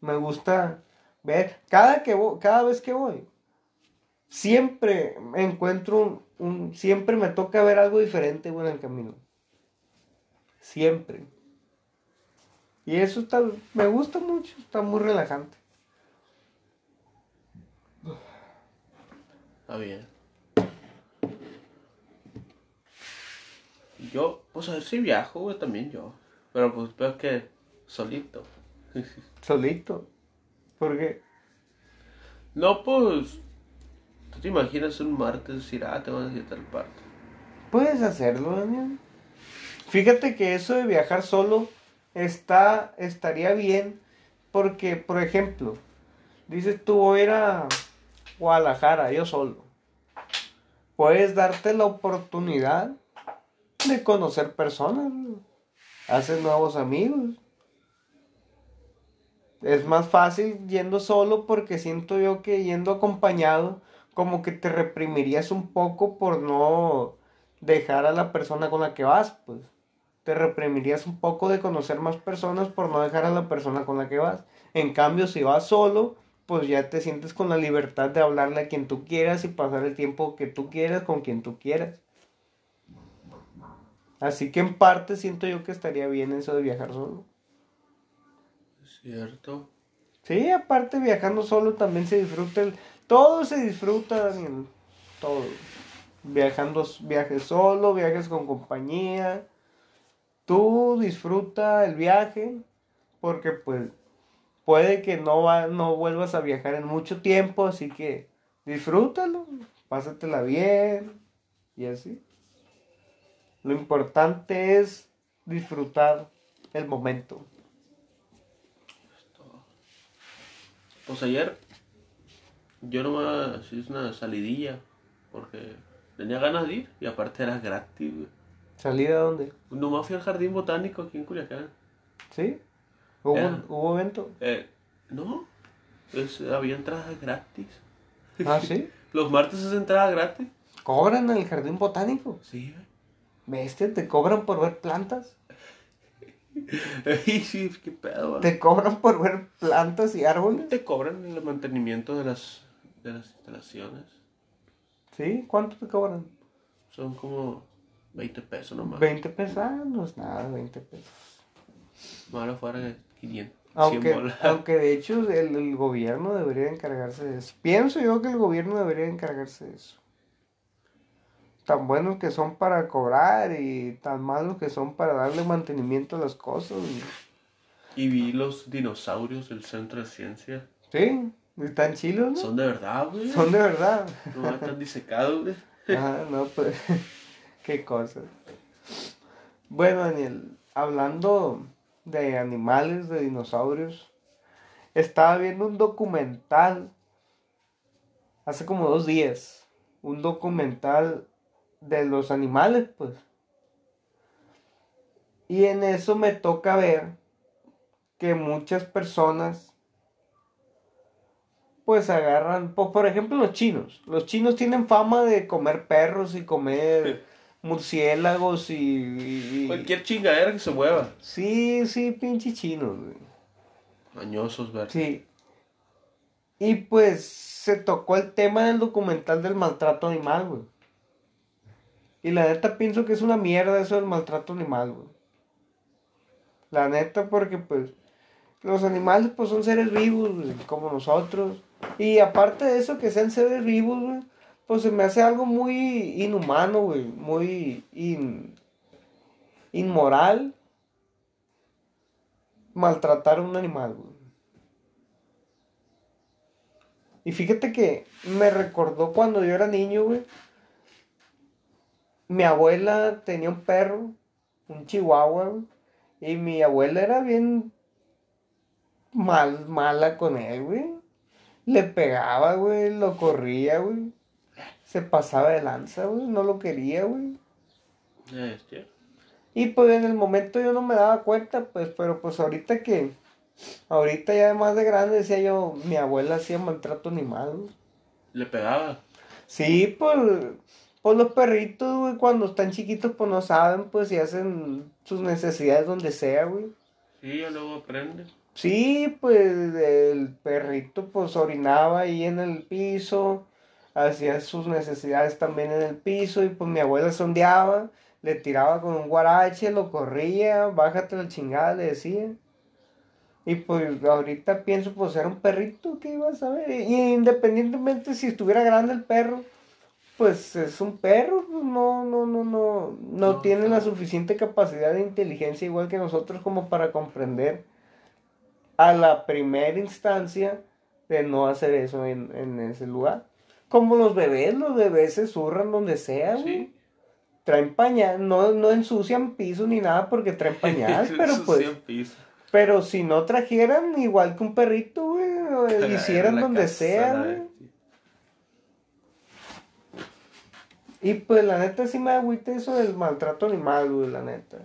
Me gusta ver, cada que voy, cada vez que voy, siempre encuentro un, un- siempre me toca ver algo diferente, güey, en el camino. Siempre. Y eso está, me gusta mucho, está muy relajante. Está bien. Yo, pues a ver si viajo, güey, también yo. Pero pues veo que solito. Solito. Porque, No, pues. ¿Tú te imaginas un martes decir, ah, te van a ir a tal parte? Puedes hacerlo, Daniel. Fíjate que eso de viajar solo está, estaría bien porque, por ejemplo, dices tú voy a ir a Guadalajara, yo solo. Puedes darte la oportunidad de conocer personas. Haces nuevos amigos. Es más fácil yendo solo porque siento yo que yendo acompañado como que te reprimirías un poco por no dejar a la persona con la que vas, pues. Te reprimirías un poco de conocer más personas por no dejar a la persona con la que vas. En cambio, si vas solo, pues ya te sientes con la libertad de hablarle a quien tú quieras y pasar el tiempo que tú quieras con quien tú quieras. Así que en parte siento yo que estaría bien eso de viajar solo. Es cierto. Sí, aparte viajando solo también se disfruta el... Todo se disfruta, Daniel. Todo. Viajando, viajes solo, viajes con compañía. Tú disfruta el viaje porque pues puede que no, va, no vuelvas a viajar en mucho tiempo, así que disfrútalo, pásatela bien y así. Lo importante es disfrutar el momento. Pues ayer yo nomás hice una salidilla porque tenía ganas de ir y aparte era gratis, güey. ¿Salida dónde? Nomás fui al jardín botánico aquí en Culiacán. ¿Sí? ¿Hubo, Ya. ¿hubo evento? Eh, no, es, había entradas gratis. Ah, ¿sí? Los martes es entrada gratis. ¿Cobran en el jardín botánico? Sí, güey. Bestia, ¿te cobran por ver plantas? Qué pedo. ¿Te cobran por ver plantas y árboles? Te cobran el mantenimiento de las, de las instalaciones. ¿Sí? ¿Cuánto te cobran? Son como 20 pesos nomás. 20 pesos, ah, no es nada, 20 pesos. Ahora fuera de 500. 100 Aunque, aunque de hecho el, el gobierno debería encargarse de eso. Pienso yo que el gobierno debería encargarse de eso. Tan buenos que son para cobrar y tan malos que son para darle mantenimiento a las cosas. Y vi los dinosaurios del centro de ciencia. Sí, están chilos, ¿no? Son de verdad, güey. Son de verdad. No están disecados, güey. Ah, no, pues, qué cosas. Bueno, Daniel, hablando de animales, de dinosaurios, estaba viendo un documental hace como dos días. Un documental de los animales, pues. Y en eso me toca ver que muchas personas pues agarran, po- por ejemplo los chinos. Los chinos tienen fama de comer perros y comer murciélagos y... Cualquier chingadera que se mueva. Sí, sí, pinche chinos, güey. Mañosos, ver. Sí. Y pues se tocó el tema del documental del maltrato animal, güey. Y la neta pienso que es una mierda eso del maltrato animal, güey. La neta porque pues los animales pues son seres vivos, güey, como nosotros. Y aparte de eso que sean seres vivos, güey, pues se me hace algo muy inhumano, güey, muy in- inmoral maltratar a un animal, güey. Y fíjate que me recordó cuando yo era niño, güey. Mi abuela tenía un perro, un chihuahua. Y mi abuela era bien mal, mala con él, güey. Le pegaba, güey, lo corría, güey. Se pasaba de lanza, güey. No lo quería, güey. Este. Y pues en el momento yo no me daba cuenta, pues, pero pues ahorita que, ahorita ya más de grande decía yo, mi abuela hacía maltrato animal, güey. Le pegaba. Sí, pues, pues los perritos, güey, cuando están chiquitos, pues no saben, pues, y hacen sus necesidades donde sea, güey. Sí, ya luego aprende. Sí, pues el perrito pues orinaba ahí en el piso, hacía sus necesidades también en el piso y pues mi abuela sondeaba, le tiraba con un guarache, lo corría, bájate la chingada, le decía. Y pues ahorita pienso pues era un perrito, ¿qué ibas a ver? Y independientemente si estuviera grande el perro, pues es un perro, pues, no, no, no, no, no tiene la suficiente capacidad de inteligencia igual que nosotros como para comprender a la primera instancia de no hacer eso en, en ese lugar. Como los bebés, los bebés se zurran donde sea, güey. Traen pañal, no, no ensucian piso ni nada porque traen pañal, pero pues, piso. pero si no trajeran igual que un perrito, güey, hicieran donde sea, güey. bestia. Y pues la neta sí me agüita eso del maltrato animal, güey, la neta.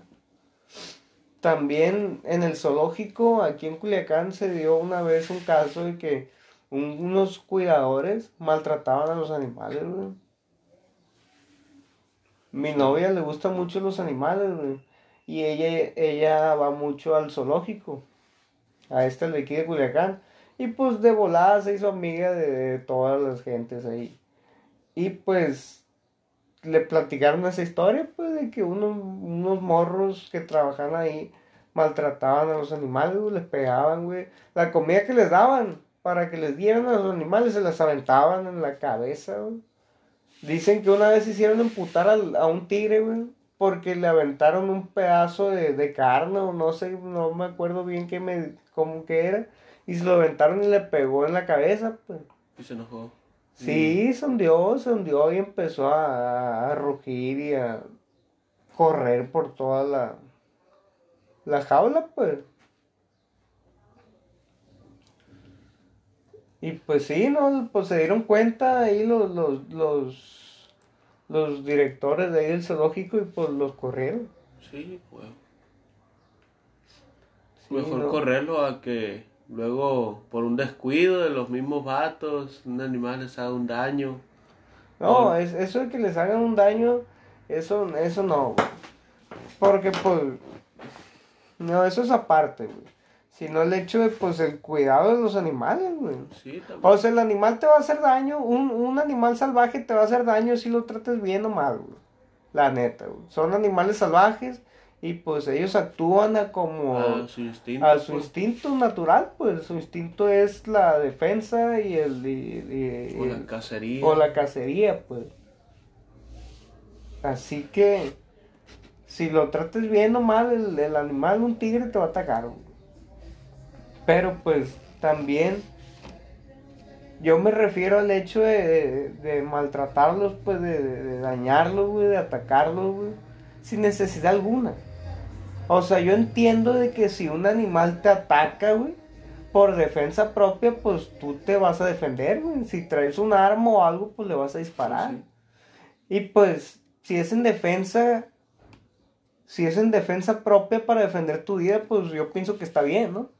También en el zoológico, aquí en Culiacán, se dio una vez un caso de que un- unos cuidadores maltrataban a los animales, güey. Mi novia le gustan mucho los animales, güey. Y ella, ella va mucho al zoológico. A este de aquí de Culiacán. Y pues de volada se hizo amiga de, de todas las gentes ahí. Y pues le platicaron esa historia, pues, de que unos, unos morros que trabajaban ahí maltrataban a los animales, les pegaban, güey. La comida que les daban para que les dieran a los animales se las aventaban en la cabeza, güey. Dicen que una vez hicieron emputar al- a un tigre, güey, porque le aventaron un pedazo de, de carne o no sé, no me acuerdo bien qué me, cómo que era. Y se lo aventaron y le pegó en la cabeza, pues. Y se enojó. Sí, se hundió, se hundió y empezó a, a rugir y a correr por toda la, la jaula, pues. Y pues sí, ¿no? Pues se dieron cuenta ahí los, los, los, los directores de ahí del zoológico y pues los corrieron. Sí, pues. Sí, Mejor ¿no? correrlo a que luego, por un descuido de los mismos vatos, un animal les haga un daño. No, es, eso de que les hagan un daño, eso, eso no, güey. Porque, pues, no, eso es aparte, güey. Sino el hecho de, pues, el cuidado de los animales, güey. Sí, también. O sea, el animal te va a hacer daño, un, un animal salvaje te va a hacer daño si lo tratas bien o mal, güey. La neta, güey. Son animales salvajes y, pues, ellos actúan a como... a su instinto. a su pues, instinto natural, pues, su instinto es la defensa y el... y- y- o la cacería. o la cacería, pues. Así que si lo trates bien o mal, el, el animal, un tigre, te va a atacar. güey. Pero pues también yo me refiero al hecho de, de- de maltratarlos, pues de, de- de dañarlos, güey, de atacarlos, güey, sin necesidad alguna. O sea, yo entiendo de que si un animal te ataca, güey, por defensa propia, pues tú te vas a defender, güey. Si traes un arma o algo, pues le vas a disparar. Sí, Y pues, si es en defensa, si es en defensa propia para defender tu vida, pues yo pienso que está bien, ¿no?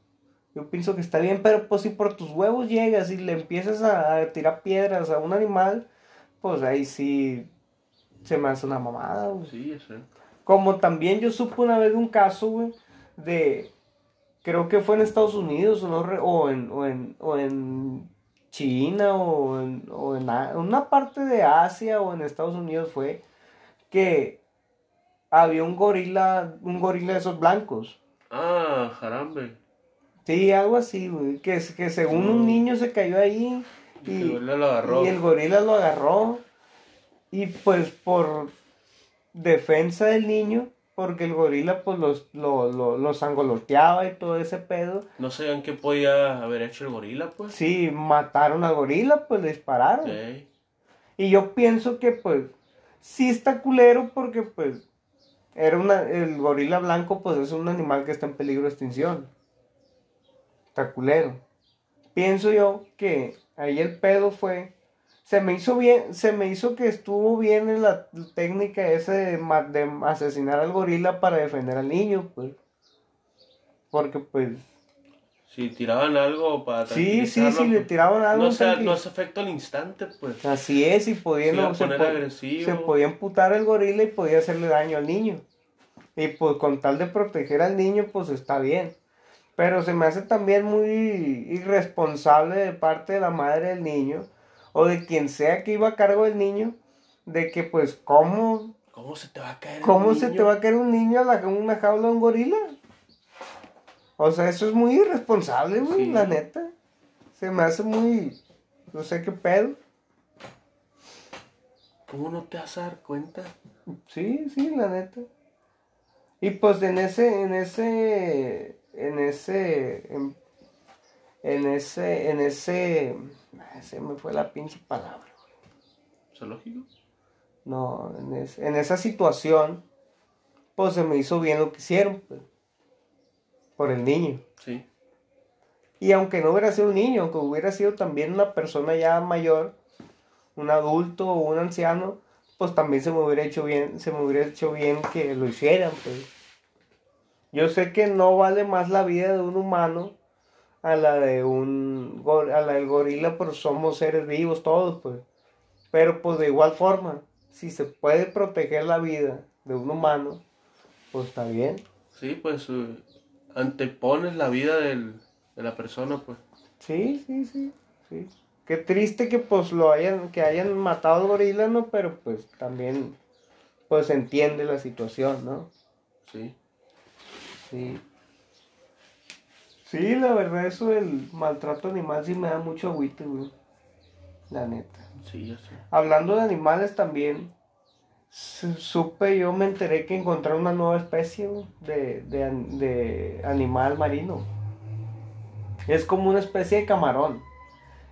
Yo pienso que está bien, pero pues si por tus huevos llegas y le empiezas a, a tirar piedras a un animal, pues ahí sí se me hace una mamada, güey. Sí, sé. Como también yo supe una vez de un caso, güey, de. Creo que fue en Estados Unidos o, no re- o, en, o, en, o en China o en, o en una parte de Asia o en Estados Unidos fue que había un gorila, un gorila de esos blancos. Ah, jarambe. Sí, algo así, güey. Que, que según un Mm. niño se cayó ahí Y y, el gorila lo agarró. y el gorila lo agarró. Y pues por defensa del niño, porque el gorila pues los, lo, lo, los angoloteaba y todo ese pedo. No sabían qué podía haber hecho el gorila, pues. Sí, mataron al gorila, pues le dispararon. Sí. Y yo pienso que pues sí está culero porque pues era una, el gorila blanco pues es un animal que está en peligro de extinción. Está culero. Pienso yo que ahí el pedo fue, se me hizo bien, se me hizo que estuvo bien en la técnica esa de, de asesinar al gorila para defender al niño, pues. Porque pues, Si tiraban algo para sí, sí, sí, tranquilizarlo, le pues, tiraban algo. No, sea, no hace efecto al instante, pues. Así es, y Se podían, se poner po- se podía amputar el gorila y podía hacerle daño al niño. Y pues con tal de proteger al niño, pues está bien. Pero se me hace también muy irresponsable de parte de la madre del niño o de quien sea que iba a cargo del niño, de que pues cómo, ¿Cómo se te va a caer cómo se niño? te va a caer un niño a la, una jaula de un gorila. O sea, eso es muy irresponsable, güey, Sí. la neta. Se me hace muy, no sé qué pedo. ¿Cómo no te vas a dar cuenta? Sí, sí, la neta. Y pues en ese, en ese, en ese, en, en ese, en ese, se me fue la pinche palabra. ¿Zoológico? No, en, es- en esa situación, pues se me hizo bien lo que hicieron, pues, por el niño. Sí. Y aunque no hubiera sido un niño, aunque hubiera sido también una persona ya mayor, un adulto o un anciano, pues también se me hubiera hecho bien, se me hubiera hecho bien que lo hicieran, pues. Yo sé que no vale más la vida de un humano a la de un gor- a la del gorila, pero somos seres vivos todos, pues. Pero pues de igual forma, si se puede proteger la vida de un humano, pues está bien. Sí, pues eh, antepones la vida del, de la persona, pues. Sí, sí, sí, sí. Qué triste que pues lo hayan, que hayan matado al gorila, ¿no? Pero pues también, pues entiende la situación, ¿no? Sí. Sí. Sí, la verdad, eso del maltrato animal sí me da mucho agüite, güey. La neta. Sí, ya sé. Hablando de animales también, su- supe, yo me enteré que encontraron una nueva especie de, de, de animal marino. Es como una especie de camarón.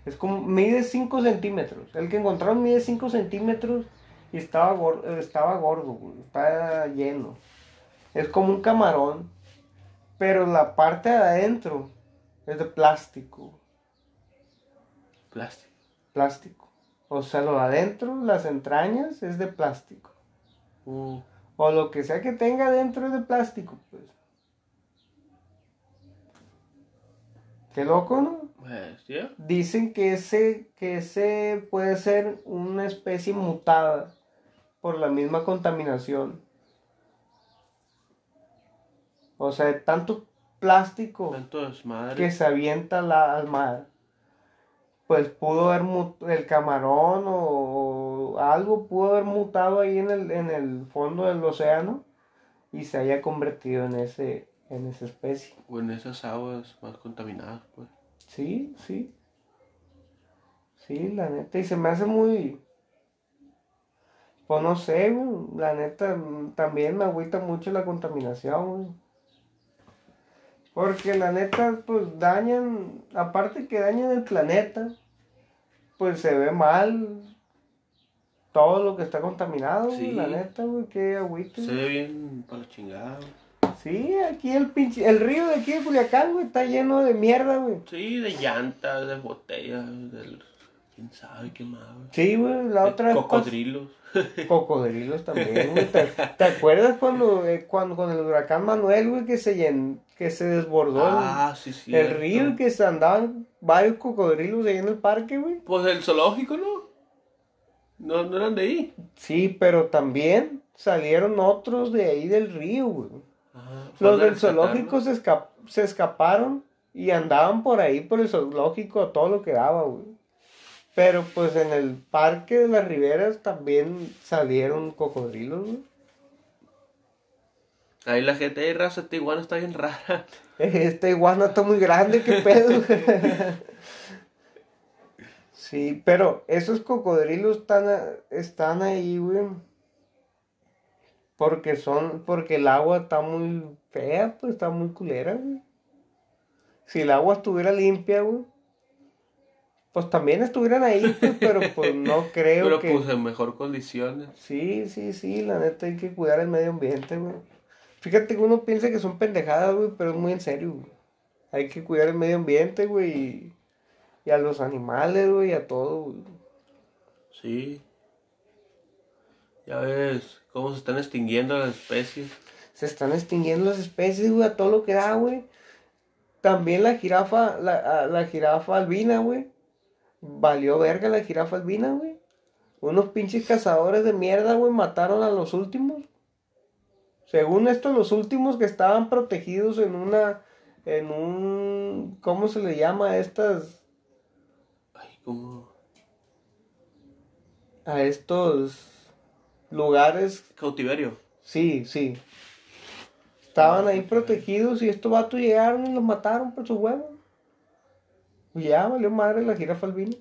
Es como, mide 5 centímetros. El que encontraron mide 5 centímetros y estaba, gor- estaba gordo, está lleno. Es como un camarón, pero la parte de adentro es de plástico Plástico. plástico. O sea, lo de adentro, las entrañas, es de plástico. Uh, O lo que sea que tenga adentro es de plástico, pues. Qué loco, ¿no? bestia. Dicen que ese, que ese puede ser una especie mutada por la misma contaminación. O sea, tanto plástico Tanto que se avienta la, al mar. Pues pudo haber el camarón o, algo pudo haber mutado ahí en el, en el fondo del océano y se haya convertido en ese en esa especie. O en esas aguas más contaminadas, pues. Sí, sí. Sí, la neta. Y se me hace muy. Pues no sé. La neta, también me agüita mucho la contaminación. Porque la neta, pues dañan. Aparte que dañan el planeta, pues se ve mal todo lo que está contaminado. Sí. La neta, güey. Qué agüita. Se ve bien para la chingada. güey. Sí, aquí el pinche. El río de aquí de Culiacán, güey, está lleno de mierda, güey. Sí, de llantas, de botellas, del ¿Quién sabe qué más, güey? Sí, güey, la otra vez pas- Cocodrilos. También, güey. ¿Te, te acuerdas cuando, eh, cuando con el huracán Manuel, güey, que se llen, que se desbordó el- Ah, sí, sí. el, río y que se andaban varios cocodrilos ahí en el parque, güey? Pues el zoológico, ¿no? No, no eran de ahí. Sí, pero también salieron otros de ahí del río, güey. Ajá, Los del zoológico se, esca- se escaparon y andaban por ahí por el zoológico a todo lo que daba, güey. Pero pues en el parque de las riberas también salieron cocodrilos, güey. Ahí la gente de raza, esta iguana está bien rara. Esta iguana está muy grande, qué pedo. sí, pero esos cocodrilos están, están ahí, güey. Porque son, porque el agua está muy fea, pues está muy culera, güey. Si el agua estuviera limpia, güey. Pues también estuvieran ahí, pues, pero pues no creo Pero que... pues en mejor condiciones. Sí, sí, sí, la neta hay que cuidar el medio ambiente, güey. Fíjate que uno piensa que son pendejadas, güey, pero es muy en serio, güey. Hay que cuidar el medio ambiente, güey, y, y a los animales, güey, y a todo, güey. Sí. Ya ves cómo se están extinguiendo las especies. Se están extinguiendo las especies, güey, a todo lo que da, güey. También la jirafa, la, la jirafa albina, güey. Valió verga la jirafa albina, güey. Unos pinches cazadores de mierda, güey, mataron a los últimos. Según esto, los últimos que estaban protegidos en una, en un, ¿cómo se le llama a estas, Ay, como a estos lugares? cautiverio. Sí, sí. Estaban ahí protegidos y estos vatos llegaron y los mataron por su huevo. Ya valió madre la jirafa albina.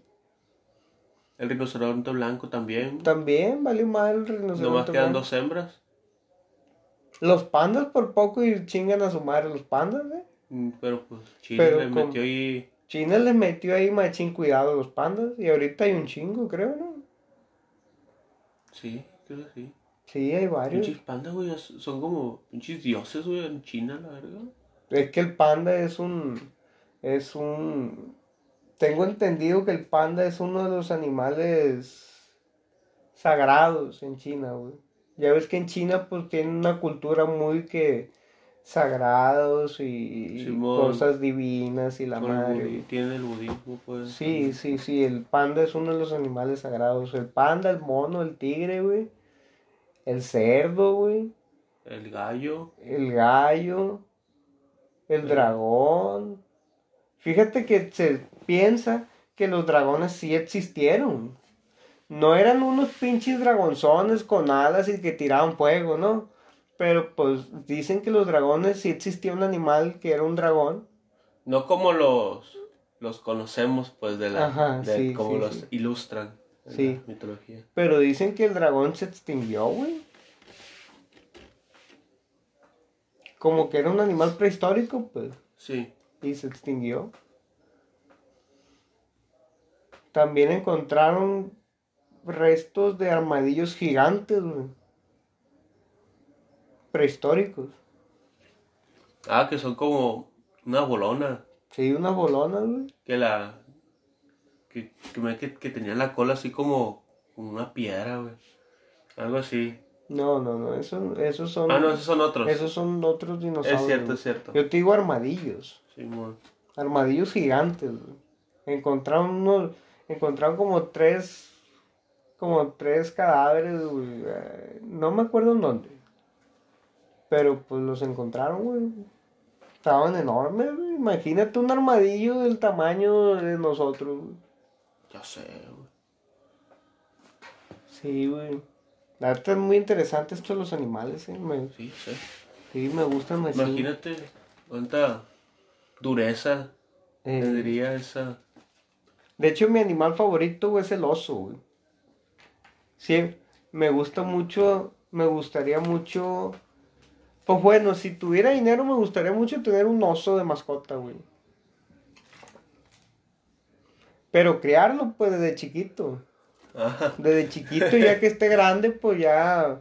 El rinoceronte blanco también. También valió madre el rinoceronte. Nomás quedan blanco. dos hembras. Los pandas por poco y chingan a su madre los pandas, ¿eh? Mm, Pero pues Chile Pero le con- metió ahí. China les metió ahí machín cuidado a los pandas y ahorita hay un chingo, creo, ¿no? Sí, creo que sí. Sí, hay varios. Pinches pandas, güey, son como pinches dioses, güey, en China, la verga. Es que el panda es un. Es un. Tengo entendido que el panda es uno de los animales sagrados en China, güey. Ya ves que en China, pues tienen una cultura muy que. sagrados y, cosas divinas y la el madre. Tiene el budismo, pues. Sí, sí, sí, el panda es uno de los animales sagrados. El panda, el mono, el tigre, güey. El cerdo, güey. El gallo. El gallo. El dragón. Fíjate que se piensa que los dragones sí existieron. No eran unos pinches dragonzones con alas y que tiraban fuego, ¿no? Pero pues dicen que los dragones sí existía un animal que era un dragón. No como los los conocemos, pues, de la. Ajá, de sí, como sí, los sí. ilustran en Sí. la mitología. Pero dicen que el dragón se extinguió, güey. Como que era un animal prehistórico, pues. Sí. Y se extinguió. También encontraron restos de armadillos gigantes, güey. Prehistóricos. Ah, que son como una bolona. Sí, unas bolonas, güey. Que la. Que, que, que, tenía la cola así como, como una piedra, güey. Algo así. No, no, no. Esos, esos son. Ah, no, esos son otros. esos son otros dinosaurios. es cierto, es cierto. Yo te digo armadillos. Simón. Armadillos gigantes, güey. Encontraron unos. Encontraron como tres. Como tres cadáveres, güey. eh, No me acuerdo en dónde. Pero pues los encontraron, güey. Estaban enormes, güey. Imagínate un armadillo del tamaño de nosotros, güey. Ya sé, güey. Sí, güey. La verdad es muy interesante esto de los animales, eh. Me, Sí, sé. sí, me gustan. Imagínate cuánta dureza Eh, tendría esa. De hecho, mi animal favorito güey, es el oso, güey. Sí, me gusta mucho, me gustaría mucho... Pues bueno, si tuviera dinero me gustaría mucho tener un oso de mascota, güey. Pero criarlo, pues, desde chiquito. Ajá. Desde chiquito, ya que esté grande, pues ya...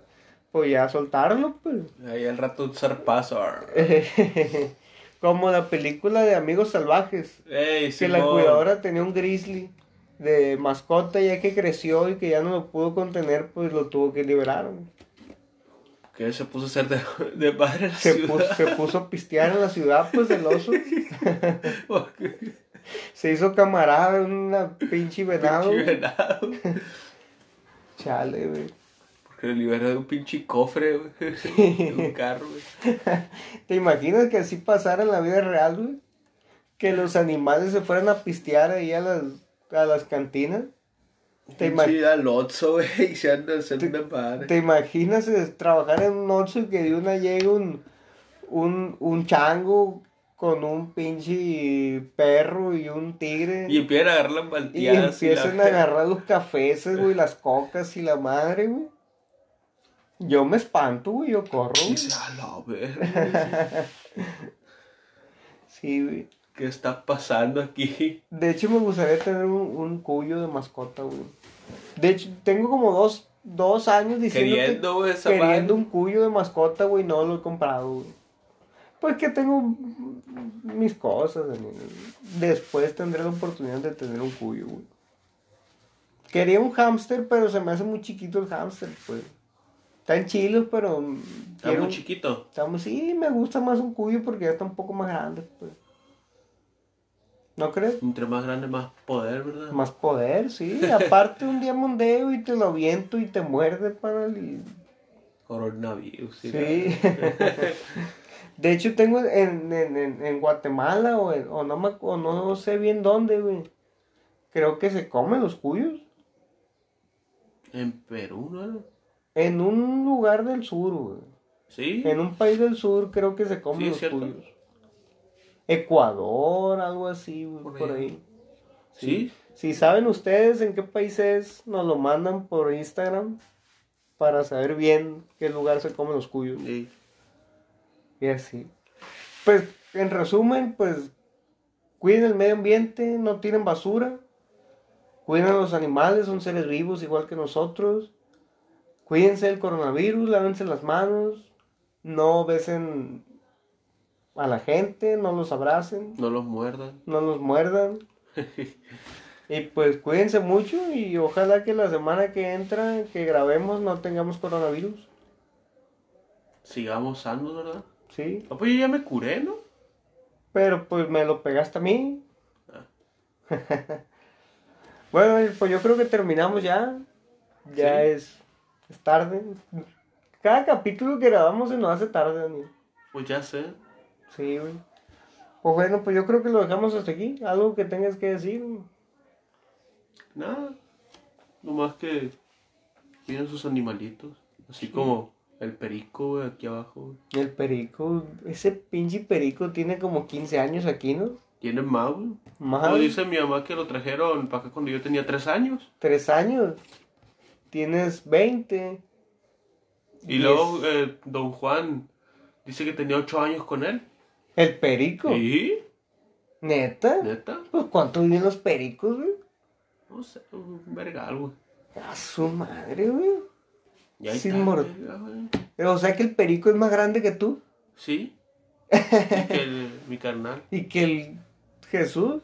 Pues ya soltarlo, pues. Ahí al rato zarpazo. Como la película de Amigos Salvajes. Ey, Que la cuidadora tenía un grizzly de mascota ya que creció y que ya no lo pudo contener, pues lo tuvo que liberar. güey. Que se puso a ser de, de padre en la Se ciudad. puso, se puso a pistear en la ciudad, pues el oso. Se hizo camarada de una pinche venado. pinche venado. Chale, güey. Porque le liberó de un pinche cofre, güey. De un carro, güey. ¿Te imaginas que así pasara en la vida real, güey? Que los animales se fueran a pistear ahí a las, a las cantinas. ¿Te, ima- Pinche al Otso, güey. Y se anda haciendo una madre. ¿Te imaginas eh, trabajar en un Oxxo y que de una llegue un, un, un chango con un pinche perro y un tigre? Y empiezan a agarrar las Y malteadas. y la- empiezan a agarrar los cafés, güey, las cocas y la madre, güey. Yo me espanto, güey, yo corro. Güey. a la verga. Sí, güey. ¿Qué está pasando aquí? De hecho, me gustaría tener un, un cuyo de mascota, güey. De hecho, tengo como dos, dos años diciendo Queriendo, güey, esa queriendo un cuyo de mascota, güey, no lo he comprado, güey. Pues que tengo mis cosas. Después tendré la oportunidad de tener un cuyo, güey. Quería un hámster, pero se me hace muy chiquito el hámster, pues. Están chilos, pero... Está quiero- muy chiquito. Estamos, sí, me gusta más un cuyo porque ya está un poco más grande, pues. ¿No crees? Entre más grande, más poder, ¿verdad? Más poder, sí. Aparte un día mondeo y te lo aviento y te muerde para el... Coronavirus. Sí. la- De hecho tengo en, en, en, en Guatemala o, en- o, no me, o no sé bien dónde, güey. Creo que se comen los cuyos. En Perú, ¿no? En un lugar del sur, güey. Sí. En un país del sur creo que se comen Sí, los cierto. cuyos. Ecuador, algo así, güey, Por por ahí. ahí. Sí. Si saben ustedes en qué país es, nos lo mandan por Instagram para saber bien qué lugar se comen los cuyos. Sí. Y así. Pues, en resumen, pues, cuiden el medio ambiente, no tiren basura, cuiden a los animales, son seres vivos igual que nosotros, cuídense del coronavirus, lávense las manos, no besen a la gente, no los abracen, No los muerdan. no los muerdan. Y pues cuídense mucho y ojalá que la semana que entra, que grabemos, no tengamos coronavirus. Sigamos sanos, ¿verdad? Sí, Ah, pues yo ya me curé, ¿no? pero pues me lo pegaste a mí. Ah. bueno, pues yo creo que terminamos ya. Ya Sí. es, es tarde. Cada capítulo que grabamos se nos hace tarde, Daniel. Pues ya sé. Sí, güey. Pues bueno, pues yo creo que lo dejamos hasta aquí. Algo que tengas que decir. Nada. Nomás que miren sus animalitos. Así como el perico, güey, aquí abajo. güey. El perico, ese pinche perico tiene como 15 años aquí, ¿no? Tiene más, güey. Más Como dice mi mamá que lo trajeron para acá cuando yo tenía tres años. tres años. Tienes 20. Y luego eh, don Juan dice que tenía ocho años con él. El perico. ¿Y? ¿Neta? ¿Neta? Pues ¿cuánto viven los pericos, güey? No sé, un vergal, güey. A su madre, güey. Y ahí Sin mor-. O sea que el perico es más grande que tú. Sí. Y que el- mi carnal. Y que el Jesús.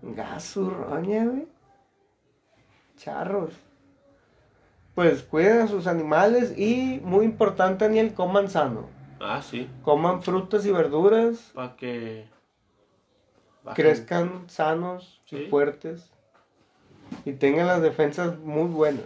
Gasu, roña, güey. Charros. Pues cuiden a sus animales y, muy importante, Daniel, coman sano. Ah, sí. Coman frutas y verduras. Para que. bajen. crezcan sanos y fuertes y tengan las defensas muy buenas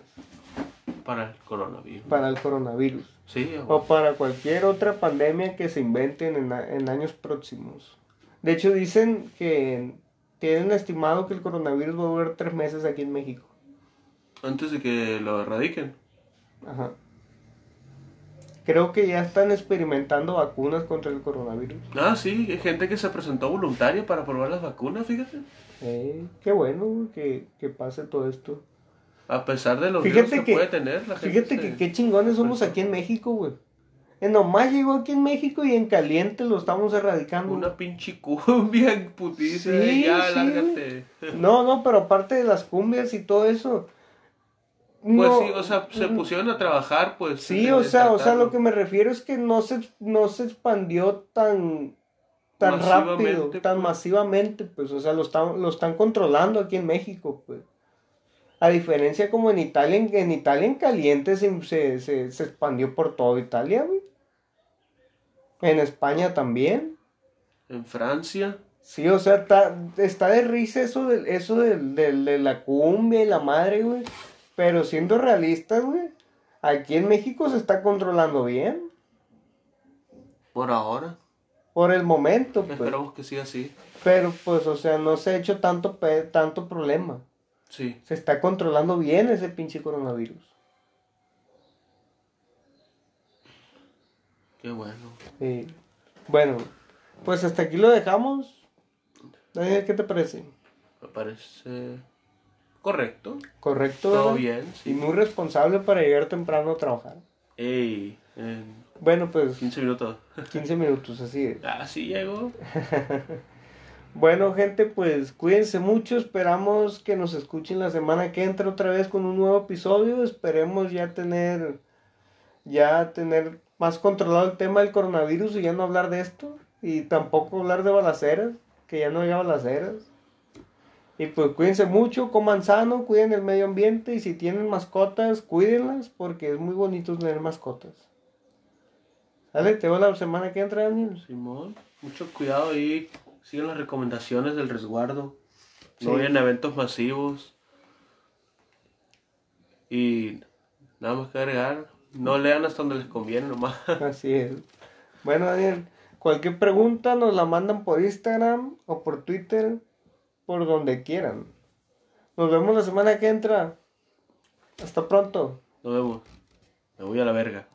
Para el coronavirus. para el coronavirus Sí, o para cualquier otra pandemia que se inventen en, en años próximos. De hecho, dicen que tienen estimado que el coronavirus va a durar tres meses aquí en México. Antes de que lo erradiquen. Ajá. Creo que ya están experimentando vacunas contra el coronavirus. Ah, sí, hay gente que se presentó voluntaria para probar las vacunas, fíjate. Eh, qué bueno que, que pase todo esto. A pesar de los Fíjate que, que- puede tener la gente. Fíjate se- que qué chingones somos aquí en México, güey. En nomás llegó aquí en México y en caliente lo estamos erradicando. Una pinche cumbia putiza. Sí, ya, sí, lárgate. No, no, pero aparte de las cumbias y todo eso. Pues no- sí, o sea, se pusieron a trabajar, pues. Sí, o sea, o sea, lo que me refiero es que no se, no se expandió tan tan rápido, tan pues. masivamente, pues, o sea, lo están, lo están controlando aquí en México, pues. A diferencia como en Italia, en, en Italia en caliente se, se, se, se expandió por toda Italia, güey. En España también. En Francia. Sí, o sea, está, está de risa eso, de, eso del- del- de, la cumbia y la madre, güey. Pero siendo realistas, güey, aquí en México se está controlando bien. Por ahora. Por el momento, pues. Esperamos que siga así. Pero pues, o sea, no se ha hecho tanto, pe- tanto problema. Sí. Se está controlando bien ese pinche coronavirus. Qué bueno. Sí. Bueno, pues hasta aquí lo dejamos. Daniel, ¿qué te parece? Me parece correcto. ¿Correcto? Todo verdad? bien. Y muy responsable para llegar temprano a trabajar. Ey, en Bueno, pues 15 minutos. 15 minutos, así es. Ah, sí llegó. Bueno, gente, pues cuídense mucho. Esperamos que nos escuchen la semana que entra otra vez con un nuevo episodio. Esperemos ya tener ya tener más controlado el tema del coronavirus y ya no hablar de esto y tampoco hablar de balaceras, que ya no haya balaceras. Y pues cuídense mucho, coman sano, cuiden el medio ambiente y si tienen mascotas, cuídenlas porque es muy bonito tener mascotas. Dale, te veo la semana que entra, Daniel. Simón, mucho cuidado ahí. Sigan las recomendaciones del resguardo. No Sí. vayan a eventos masivos. Y nada más que agregar. No lean hasta donde les conviene nomás. Así es. Bueno, Daniel, cualquier pregunta nos la mandan por Instagram o por Twitter, por donde quieran. Nos vemos la semana que entra. Hasta pronto. Nos vemos. Me voy a la verga.